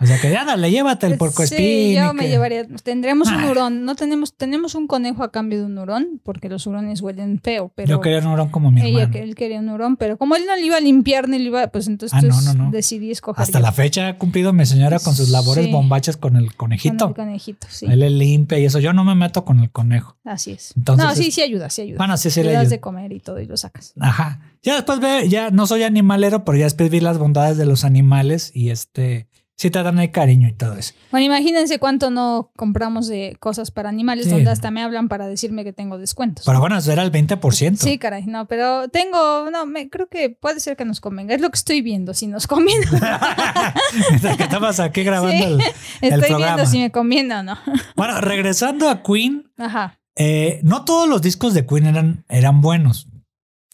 O sea que ya dale, llévate el puercoespín. Sí, yo me que- llevaría. Tendremos un hurón. No tenemos, tenemos un conejo a cambio de un hurón, porque los hurones huelen feo, pero Yo quería un hurón como mi ella, hermano. él quería un hurón, pero como él no le iba a limpiar ni le iba, pues entonces Ah, no, no, no. decidí escoger Hasta yo la fecha ha cumplido mi señora con sus labores Sí. bombachas con el con conejito. el conejito, sí. Él le limpia y eso. Yo no me meto con el conejo. Así es. Entonces, no, sí, sí ayuda, sí ayuda. Bueno, sí, sí le le das ayuda. de comer y todo y lo sacas. Ajá. Ya después ve, ya no soy animalero, pero ya después vi las bondades de los animales y este sí te dan el cariño y todo eso. Bueno, imagínense cuánto no compramos de cosas para animales, Sí. donde hasta me hablan para decirme que tengo descuentos. Pero bueno, eso era el 20%. Sí, caray, no, pero tengo, no, me, creo que puede ser que nos convenga. Es lo que estoy viendo, si nos conviene. Que estabas aquí grabando Sí. el, el Estoy programa. viendo si me conviene o no. Bueno, regresando a Queen, Ajá. eh, no todos los discos de Queen eran, eran buenos.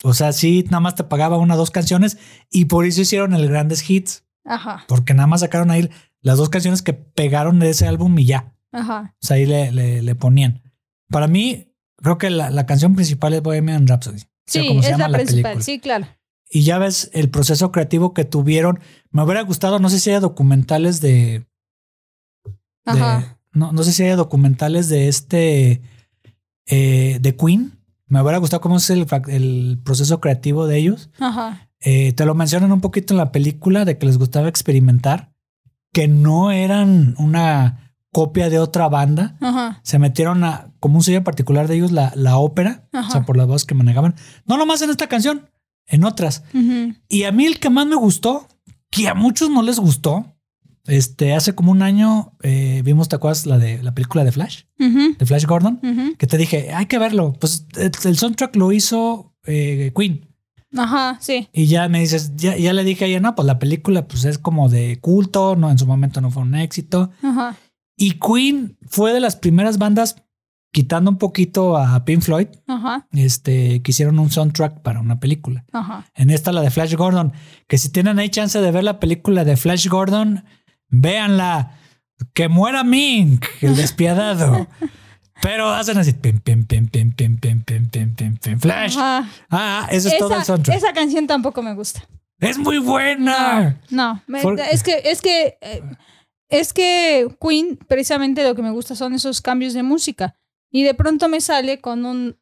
O sea, sí, nada más te pagaba una o dos canciones y por eso hicieron el Grandes Hits, Ajá. porque nada más sacaron ahí las dos canciones que pegaron de ese álbum y ya. Ajá. O sea, ahí le, le- le ponían. Para mí, creo que la, la canción principal es Bohemian Rhapsody. O sea, Sí, como se es llama la principal, película. sí, claro. Y ya ves el proceso creativo que tuvieron. Me hubiera gustado, no sé si haya documentales de. de- Ajá. no, no sé si haya documentales de este. eh, de Queen. Me hubiera gustado cómo es el, el proceso creativo de ellos. Ajá. Eh, te lo mencionan un poquito en la película de que les gustaba experimentar, que no eran una copia de otra banda. Ajá. Se metieron a, como un sello particular de ellos, la, la ópera, Ajá. o sea, por las voces que manejaban. No nomás en esta canción, en otras. Y a mí el que más me gustó, que a muchos no les gustó, este, hace como un año eh, vimos, ¿te acuerdas? La de la película de Flash, de Flash Gordon, que te dije, hay que verlo. Pues el, el soundtrack lo hizo eh, Queen. Ajá, sí. Y ya me dices, ya, ya le dije a ella, no, pues la película pues es como de culto, no, en su momento no fue un éxito. Ajá. Y Queen fue de las primeras bandas, quitando un poquito a Pink Floyd, Ajá. este, que hicieron un soundtrack para una película. Ajá. En esta, la de Flash Gordon, que si tienen ahí chance de ver la película de Flash Gordon, véanla. Que muera Mink, el despiadado. Pero hacen así, pim, pim, pim, pim, pim, pim, pim, pim, pim, pim, Flash. Ajá. Ah, eso es todo el Esa, soundtrack. esa canción tampoco me gusta. Es muy buena. No, For- es que, es que, eh, es que Queen, precisamente lo que me gusta son esos cambios de música. Y de pronto me sale con un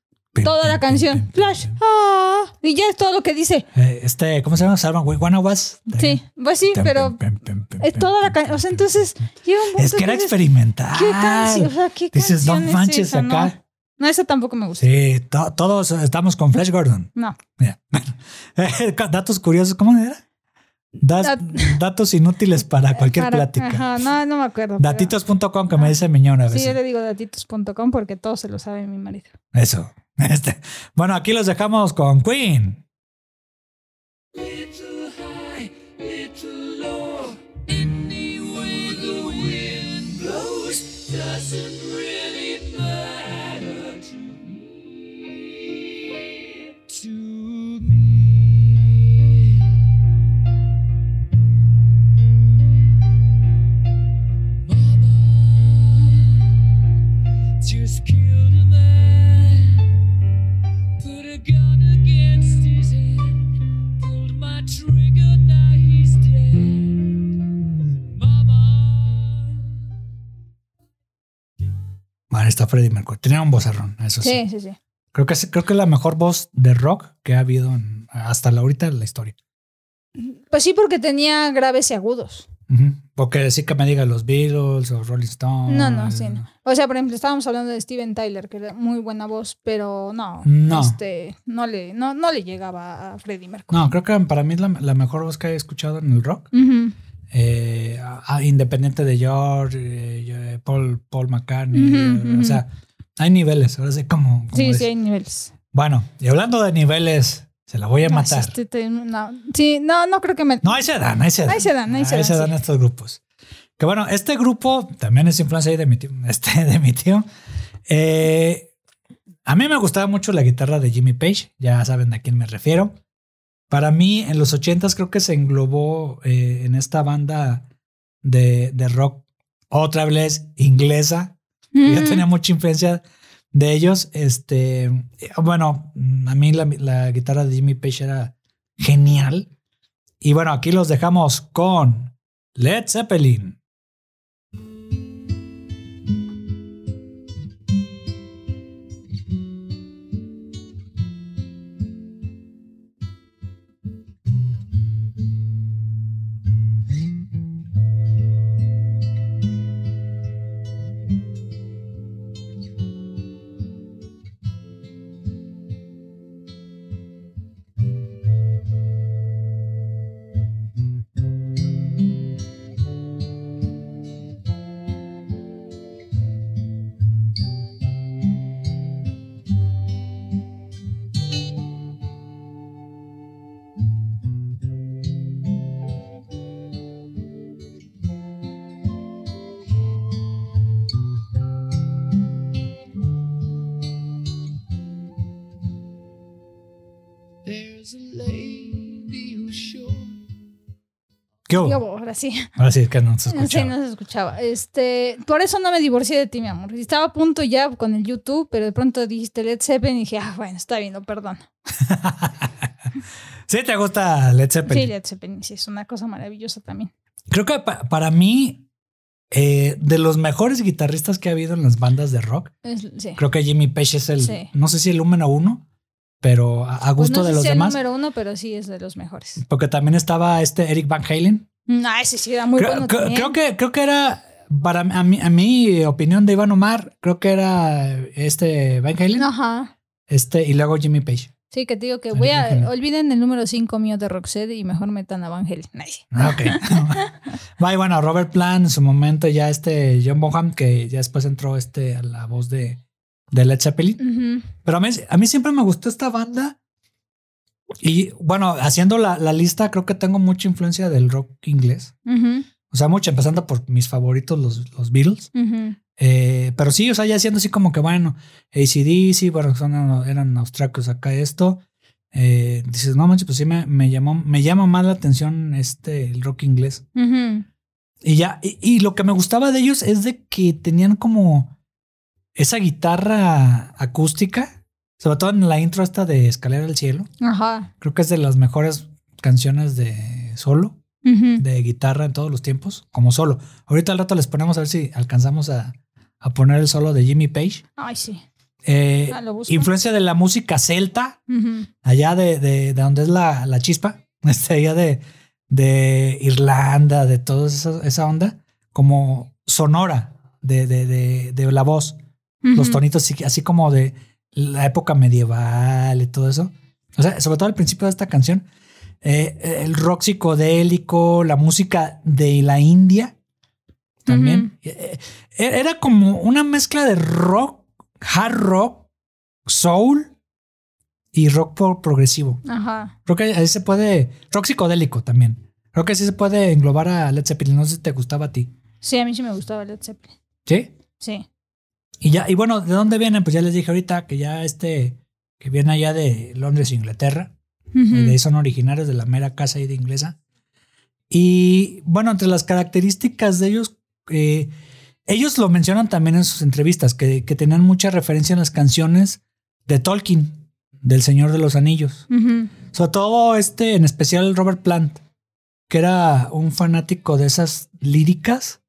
toda la canción. Flash. Ah, y ya es todo lo que dice. Eh, este, ¿cómo se llama? Salman We Wanna Was. Sí, pues sí, pero es toda la canción. O sea, entonces un Es que era experimental. ¿Qué canción? O sea, ¿qué Dices, no manches esa? No. acá. No, esa tampoco me gusta. Sí, to- todos estamos con Flash Gordon. No. Ya. Datos curiosos, ¿cómo era? Das- Dat- datos inútiles para cualquier Para- plática. Ajá, no, no me acuerdo. Datitos.com que me dice Miñón a Sí, veces. yo le digo datitos.com porque todo se lo sabe mi marido. Eso. Este. Bueno, aquí los dejamos con Queen. Bueno, está Freddie Mercury. Tenía un vozarrón, eso sí. Sí, sí, sí. Creo que es, creo que es la mejor voz de rock que ha habido en- hasta la ahorita en la historia. Pues sí, porque tenía graves y agudos. Porque sí que me diga los Beatles o Rolling Stones. No, no, sí. no. O sea, por ejemplo, estábamos hablando de Steven Tyler, que era muy buena voz, pero no. No. Este, no le, no, no le llegaba a Freddie Mercury. No, creo que para mí es la, la mejor voz que he escuchado en el rock. Ujú. Eh, independiente de George, eh, Paul, Paul McCartney. Ujú, eh, ujú. O sea, hay niveles. Ahora sí, como Sí, sí, hay niveles. Bueno, y hablando de niveles, se la voy a matar. sí, este- te- no, sí, no, no creo que me. No, ahí se dan, ahí se dan. Ahí se dan, ahí se dan, sí. estos grupos. Que bueno, este grupo también es influencia ahí de mi tío. Este, de mi tío. Eh, a mí me gustaba mucho la guitarra de Jimmy Page, ya saben a quién me refiero. Para mí, en los ochentas creo que se englobó eh, en esta banda de, de rock, otra vez inglesa. Mm, tenía mucha influencia de ellos. Este, bueno, a mí la, la guitarra de Jimmy Page era genial. Y bueno, aquí los dejamos con Led Zeppelin. ¿Qué hubo? yo, ahora sí. Ahora sí es que no se Sí, escuchaba. no se escuchaba. Este, por eso no me divorcié de ti, mi amor. Estaba a punto ya con el YouTube, pero de pronto dijiste Led Zeppelin y dije, ah, bueno, está bien, lo perdono. ¿Sí te gusta Led Zeppelin? Sí, Led Zeppelin, sí, es una cosa maravillosa también. Creo que pa- para mí eh, de los mejores guitarristas que ha habido en las bandas de rock. Es- sí. Creo que Jimmy Page es el, Sí. no sé si el número uno, pero a, Pues gusto no sé de los si demás. el número uno, pero sí es de los mejores. Porque también estaba este Eric Van Halen. No, ese sí era muy creo, bueno creo- también. creo que, creo que era, para a mi, a mi opinión de Iván Omar, creo que era este Van Halen. Ajá. Este, y luego Jimmy Page. Sí, que te digo que voy a... Olviden el número 5 mío de Roxette y mejor metan a Van Halen. Ah, Ok. Va, y bueno, Robert Plant en su momento, ya este John Bonham, que ya después entró este a la voz de, de Led Zeppelin. Pero a mí, a mí siempre me gustó esta banda. Y bueno, haciendo la, la lista, creo que tengo mucha influencia del rock inglés. O sea, mucho, empezando por mis favoritos, los, los Beatles. Eh, pero sí, o sea, ya siendo así como que bueno, ACDC, bueno, son, eran austriacos acá esto. Eh, dices, no manches, pues sí me, me llamó, me llama más la atención este el rock inglés. Y ya, y, y lo que me gustaba de ellos es de que tenían como esa guitarra acústica, sobre todo en la intro esta de Escalera al Cielo. Ajá. Creo que es de las mejores canciones de solo, de guitarra en todos los tiempos, como solo. Ahorita al rato les ponemos a ver si alcanzamos a, a poner el solo de Jimmy Page. Ay, sí. Eh, Ah, influencia de la música celta, allá de, de, de donde es la, la chispa, este, allá de, de Irlanda, de toda esa, esa onda, como sonora de, de, de, de la voz, los tonitos así, como de la época medieval y todo eso. O sea, sobre todo al principio de esta canción, eh, el rock psicodélico, la música de la India también. Eh, eh, Era como una mezcla de rock, hard rock, soul y rock pro- progresivo. Ajá. Creo que ahí se puede. Rock psicodélico también. Creo que sí se puede englobar a Led Zeppelin. No sé si te gustaba a ti. Sí, a mí sí me gustaba Led Zeppelin. ¿Sí? Sí. Y ya, y bueno, ¿de dónde vienen? Pues ya les dije ahorita que ya este, que viene allá de Londres, Inglaterra. Y de ahí son originarios de la mera casa ahí de inglesa. Y bueno, entre las características de ellos, eh, ellos lo mencionan también en sus entrevistas, que, que tenían mucha referencia en las canciones de Tolkien, del Señor de los Anillos. Sobre todo este, en especial Robert Plant, que era un fanático de esas líricas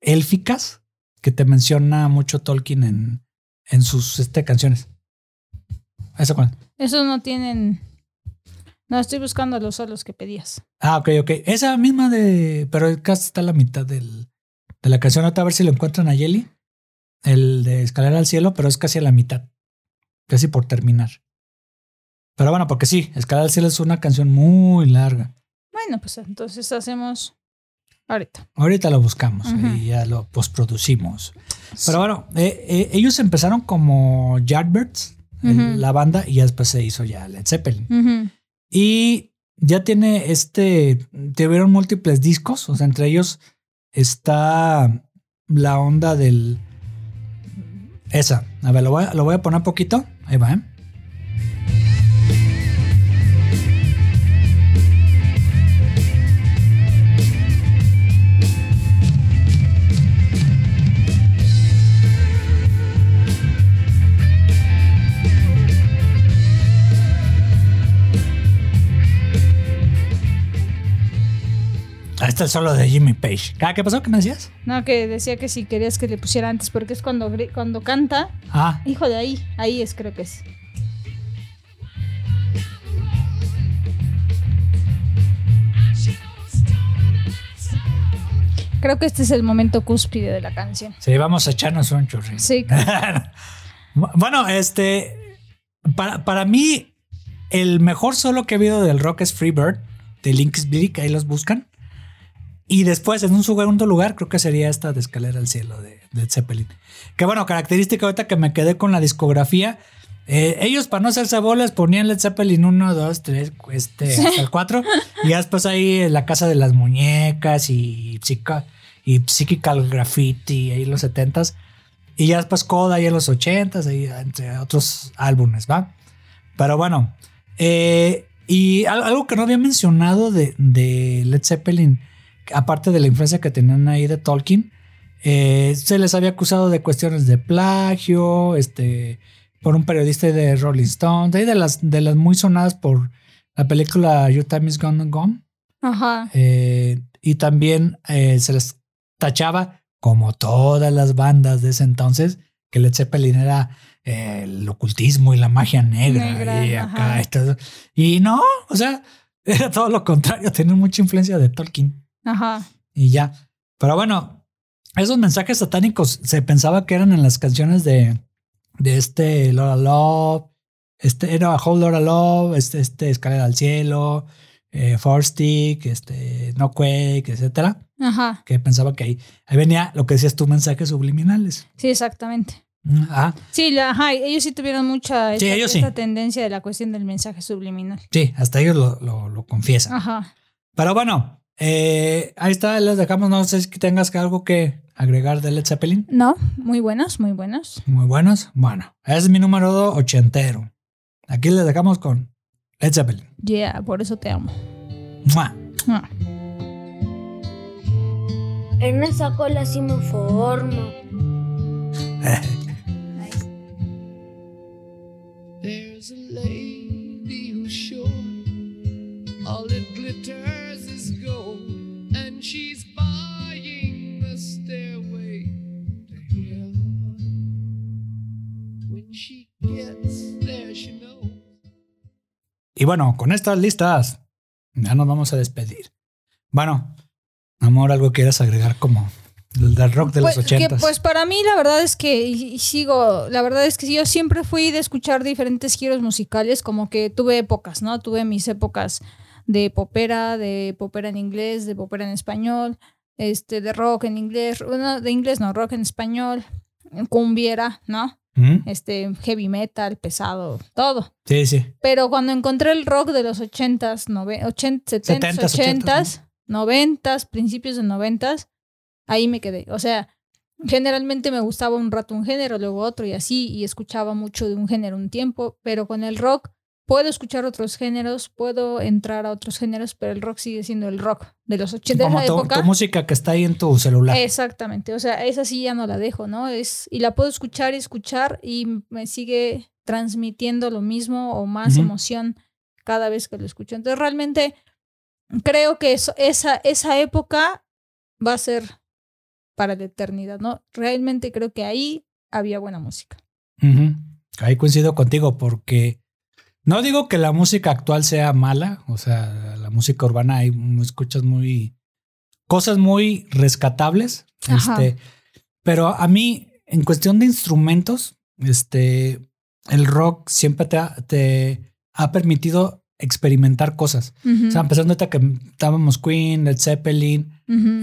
élficas que te menciona mucho Tolkien en, en sus este, canciones. ¿Eso cuál? Esos no tienen. No, estoy buscando los solos que pedías. Ah, ok, ok. Esa misma de. Pero casi está a la mitad del, de la canción. Ahorita a ver si lo encuentran a Yeli. El de Escalera al Cielo, pero es casi a la mitad. Casi por terminar. Pero bueno, porque sí, Escalera al Cielo es una canción muy larga. Bueno, pues entonces hacemos ahorita. Ahorita lo buscamos y ya lo postproducimos. Pero bueno, eh, eh, ellos empezaron como Yardbirds, el- Ujú. la banda, y ya después se hizo ya Led Zeppelin. Y ya tiene este, tuvieron múltiples discos, o sea, entre ellos está la onda del... Esa, a ver, lo voy a, lo voy a poner poquito, ahí va, ¿eh? Está el solo de Jimmy Page. Ah, ¿Qué pasó? ¿Qué me decías? No, que decía que si querías que le pusiera antes, porque es cuando, cuando canta. Ah, Hijo de ahí, ahí es, creo que es. Creo que este es el momento cúspide de la canción. sí, vamos a echarnos un churrito. Sí. bueno, este. Para, para mí, el mejor solo que he habido del rock es Freebird, de Link's Bleak, ahí los buscan. Y después, en un segundo lugar, creo que sería esta de Escalera al Cielo de Led Zeppelin. Que bueno, característica ahorita que me quedé con la discografía. eh, ellos, para no hacerse bolas, ponían Led Zeppelin 1, 2, 3, este, hasta el 4. Y después ahí la Casa de las Muñecas y, Psica- y Psychical Graffiti, ahí en los 70s. Y ya después Coda ahí en los 80s, ahí, entre otros álbumes, ¿va? Pero bueno, eh, y al- algo que no había mencionado de, de Led Zeppelin, aparte de la influencia que tenían ahí de Tolkien, eh, se les había acusado de cuestiones de plagio, este, por un periodista de Rolling Stone, de ahí de las, de las muy sonadas por la película Your Time Is Gone and Gone. Ajá. Eh, y también eh, se les tachaba como todas las bandas de ese entonces, que Led Zeppelin era el ocultismo y la magia negra, Negra, y acá y no, o sea, era todo lo contrario, tenía mucha influencia de Tolkien Ajá. y ya. Pero bueno, esos mensajes satánicos se pensaba que eran en las canciones de, de este Laura Love, este era Whole Laura Love, este, este Escalera al Cielo, eh, Four Stick, este No Quake, etcétera. Ajá. Que pensaba que ahí, ahí venía lo que decías tú, mensajes subliminales. Sí, exactamente. Mm, Ah, Sí, la, ajá, ellos sí tuvieron mucha Sí, esta, sí. esta tendencia de la cuestión del mensaje subliminal. sí, hasta ellos lo, lo, lo confiesan. Ajá. Pero bueno, eh, ahí está, les dejamos. No sé si tengas que algo que agregar de Led Zeppelin. No, muy buenos, muy buenos. Muy buenos. Bueno, ese es mi número dos, ochentero. Aquí les dejamos con Led Zeppelin. Yeah, por eso te amo. ¡Mua! En esa cola sí me formo. There's a lady who's sure all that Y bueno, con estas listas ya nos vamos a despedir. Bueno, amor, algo quieras agregar como el del rock de Pues, los que, ochentas. pues para mí la verdad es que y- sigo, la verdad es que yo siempre fui de escuchar diferentes giros musicales, como que tuve épocas, ¿no? Tuve mis épocas de popera, de popera en inglés, de popera en español, este, de rock en inglés, bueno, de inglés no, rock en español, cumbiera, ¿no? ¿Mm? Este, heavy metal, pesado, todo. Sí, sí. Pero cuando encontré el rock de los ochentas, nove, ochent- setentas, 70s, ochentas, noventas, principios de noventas, ahí me quedé. O sea, generalmente me gustaba un rato un género, luego otro y así, y escuchaba mucho de un género un tiempo, pero con el rock puedo escuchar otros géneros, puedo entrar a otros géneros, pero el rock sigue siendo el rock de los ochentas. Como de tu, época. tu música que está ahí en tu celular. Exactamente, o sea, esa sí ya no la dejo, ¿no? Es, y la puedo escuchar y escuchar y me sigue transmitiendo lo mismo o más Ujú. emoción cada vez que lo escucho. Entonces, realmente creo que eso, esa, esa época va a ser para la eternidad, ¿no? Realmente creo que ahí había buena música. Ujú. Ahí coincido contigo porque no digo que la música actual sea mala, o sea, la música urbana hay escuchas muy cosas muy rescatables, Ajá. este, pero a mí en cuestión de instrumentos, este, el rock siempre te ha, te ha permitido experimentar cosas. Ujú, O sea, empezando ahorita que estábamos Queen, Led Zeppelin,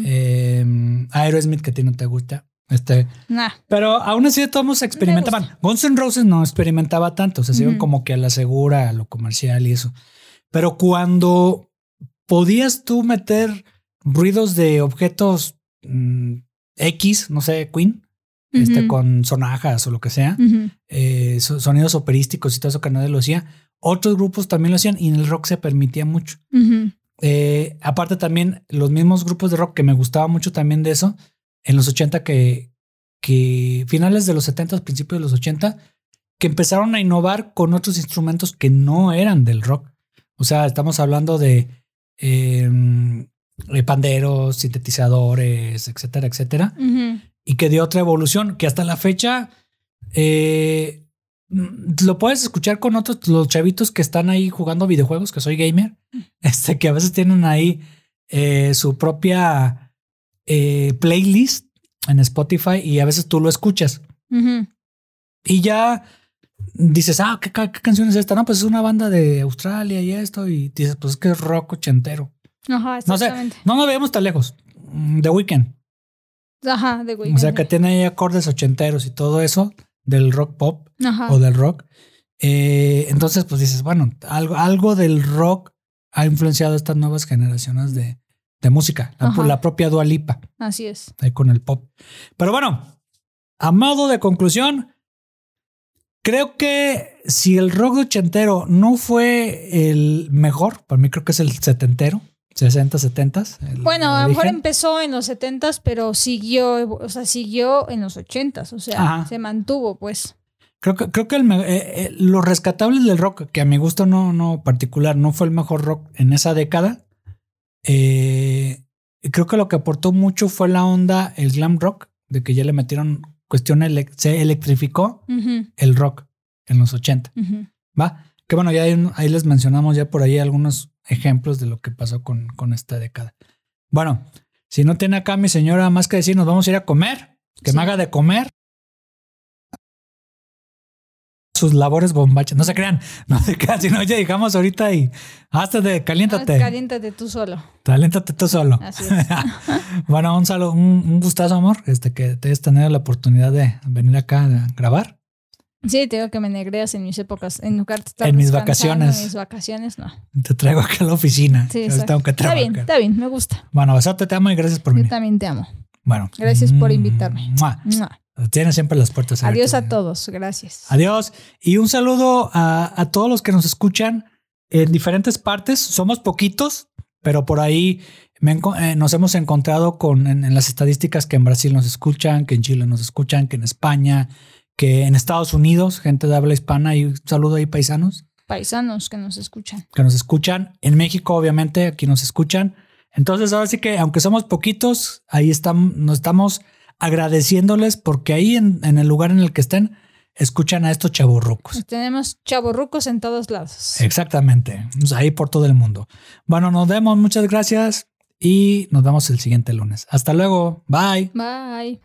eh, Aerosmith, que a ti no te gusta. Este, Nah, pero aún así todos experimentaban. Guns N' Roses no experimentaba tanto, o sea, se iban como que a la segura, a lo comercial y eso. Pero cuando podías tú meter ruidos de objetos mm, X, no sé, Queen, este, con sonajas o lo que sea, eh, so- sonidos operísticos y todo eso que nadie lo hacía, otros grupos también lo hacían y en el rock se permitía mucho. Eh, aparte también los mismos grupos de rock que me gustaba mucho también de eso, en los 80 que, que finales de los 70, principios de los 80, que empezaron a innovar con otros instrumentos que no eran del rock. O sea, estamos hablando de eh, eh, panderos, sintetizadores, etcétera, etcétera, y que dio otra evolución que hasta la fecha eh, mm, lo puedes escuchar con otros, los chavitos que están ahí jugando videojuegos, que soy gamer, este, que a veces tienen ahí eh, su propia eh, playlist en Spotify y a veces tú lo escuchas y ya dices, ah, ¿qué, ca- qué canción es esta? No, pues es una banda de Australia y esto, y dices, pues es que es rock ochentero. Ajá, No sé, no nos veamos tan lejos. Mm, The Weeknd. Ajá, de O sea, que tiene ahí acordes ochenteros y todo eso del rock pop Ajá. o del rock. Eh, entonces, pues dices, bueno, algo, algo del rock ha influenciado a estas nuevas generaciones de, de música. La, Ajá. la propia Dua Lipa, Así es. ahí con el pop. Pero bueno, a modo de conclusión, creo que si el rock ochentero no fue el mejor, para mí creo que es el setentero, 60, 70. el- Bueno, a lo mejor empezó en los 70s, pero siguió, o sea, siguió en los 80s, o sea, Ajá. se mantuvo, pues. Creo que, creo que el eh, eh, lo rescatable del rock, que a mi gusto no, no particular, no fue el mejor rock en esa década. Eh, creo que lo que aportó mucho fue la onda, el glam rock, de que ya le metieron cuestión, se electrificó el rock en los 80. ujú. ¿Va? Que bueno, ya hay un- ahí les mencionamos ya por ahí algunos ejemplos de lo que pasó con, con esta década. Bueno, si no tiene acá mi señora más que decir, nos vamos a ir a comer, que Sí. me haga de comer. Sus labores bombachas, no se crean, no se crean, si no ya llegamos ahorita y hasta de caliéntate, Ah, Caliéntate tú solo. taléntate tú solo. Así es. bueno, un saludo, un, un gustazo, amor, este que te hayas tenido la oportunidad de venir acá a grabar. Sí, te digo que me negreas en mis épocas. En lugar de estar En mis vacaciones. En mis vacaciones, no. Te traigo acá a la oficina. Sí, exacto. tengo que Está bien, está bien, me gusta. Bueno, besote, te amo y gracias por Yo venir. también te amo. Bueno. Gracias por Mm, invitarme. mua. Mua. Tienes siempre las puertas Adiós a abiertas. todos, gracias. Adiós. Y un saludo a, a todos los que nos escuchan en diferentes partes. Somos poquitos, pero por ahí me eh, nos hemos encontrado con en, en las estadísticas que en Brasil nos escuchan, que en Chile nos escuchan, que en España, que en Estados Unidos, gente de habla hispana. Y un saludo ahí, paisanos. Paisanos que nos escuchan. que nos escuchan. En México, obviamente, aquí nos escuchan. Entonces, ahora sí que, aunque somos poquitos, ahí estamos, nos estamos agradeciéndoles porque ahí en, en el lugar en el que estén, escuchan a estos chavorrucos. Tenemos chavorrucos en todos lados. Exactamente. Ahí por todo el mundo. Bueno, nos vemos. Muchas gracias y nos vemos el siguiente lunes. Hasta luego. Bye. Bye.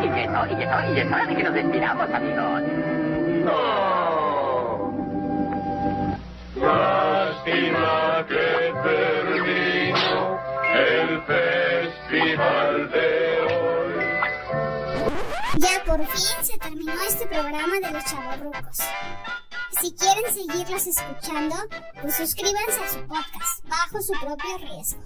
Y que no, y que no, y es que nos despidamos, amigos. Lástima que el festival de hoy. Ya por fin se terminó este programa de los chavorrucos. Si quieren seguirlos escuchando, pues suscríbanse a su podcast bajo su propio riesgo.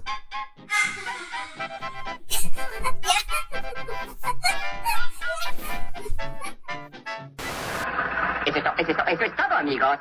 Eso es, to- eso es to- eso es todo, amigos.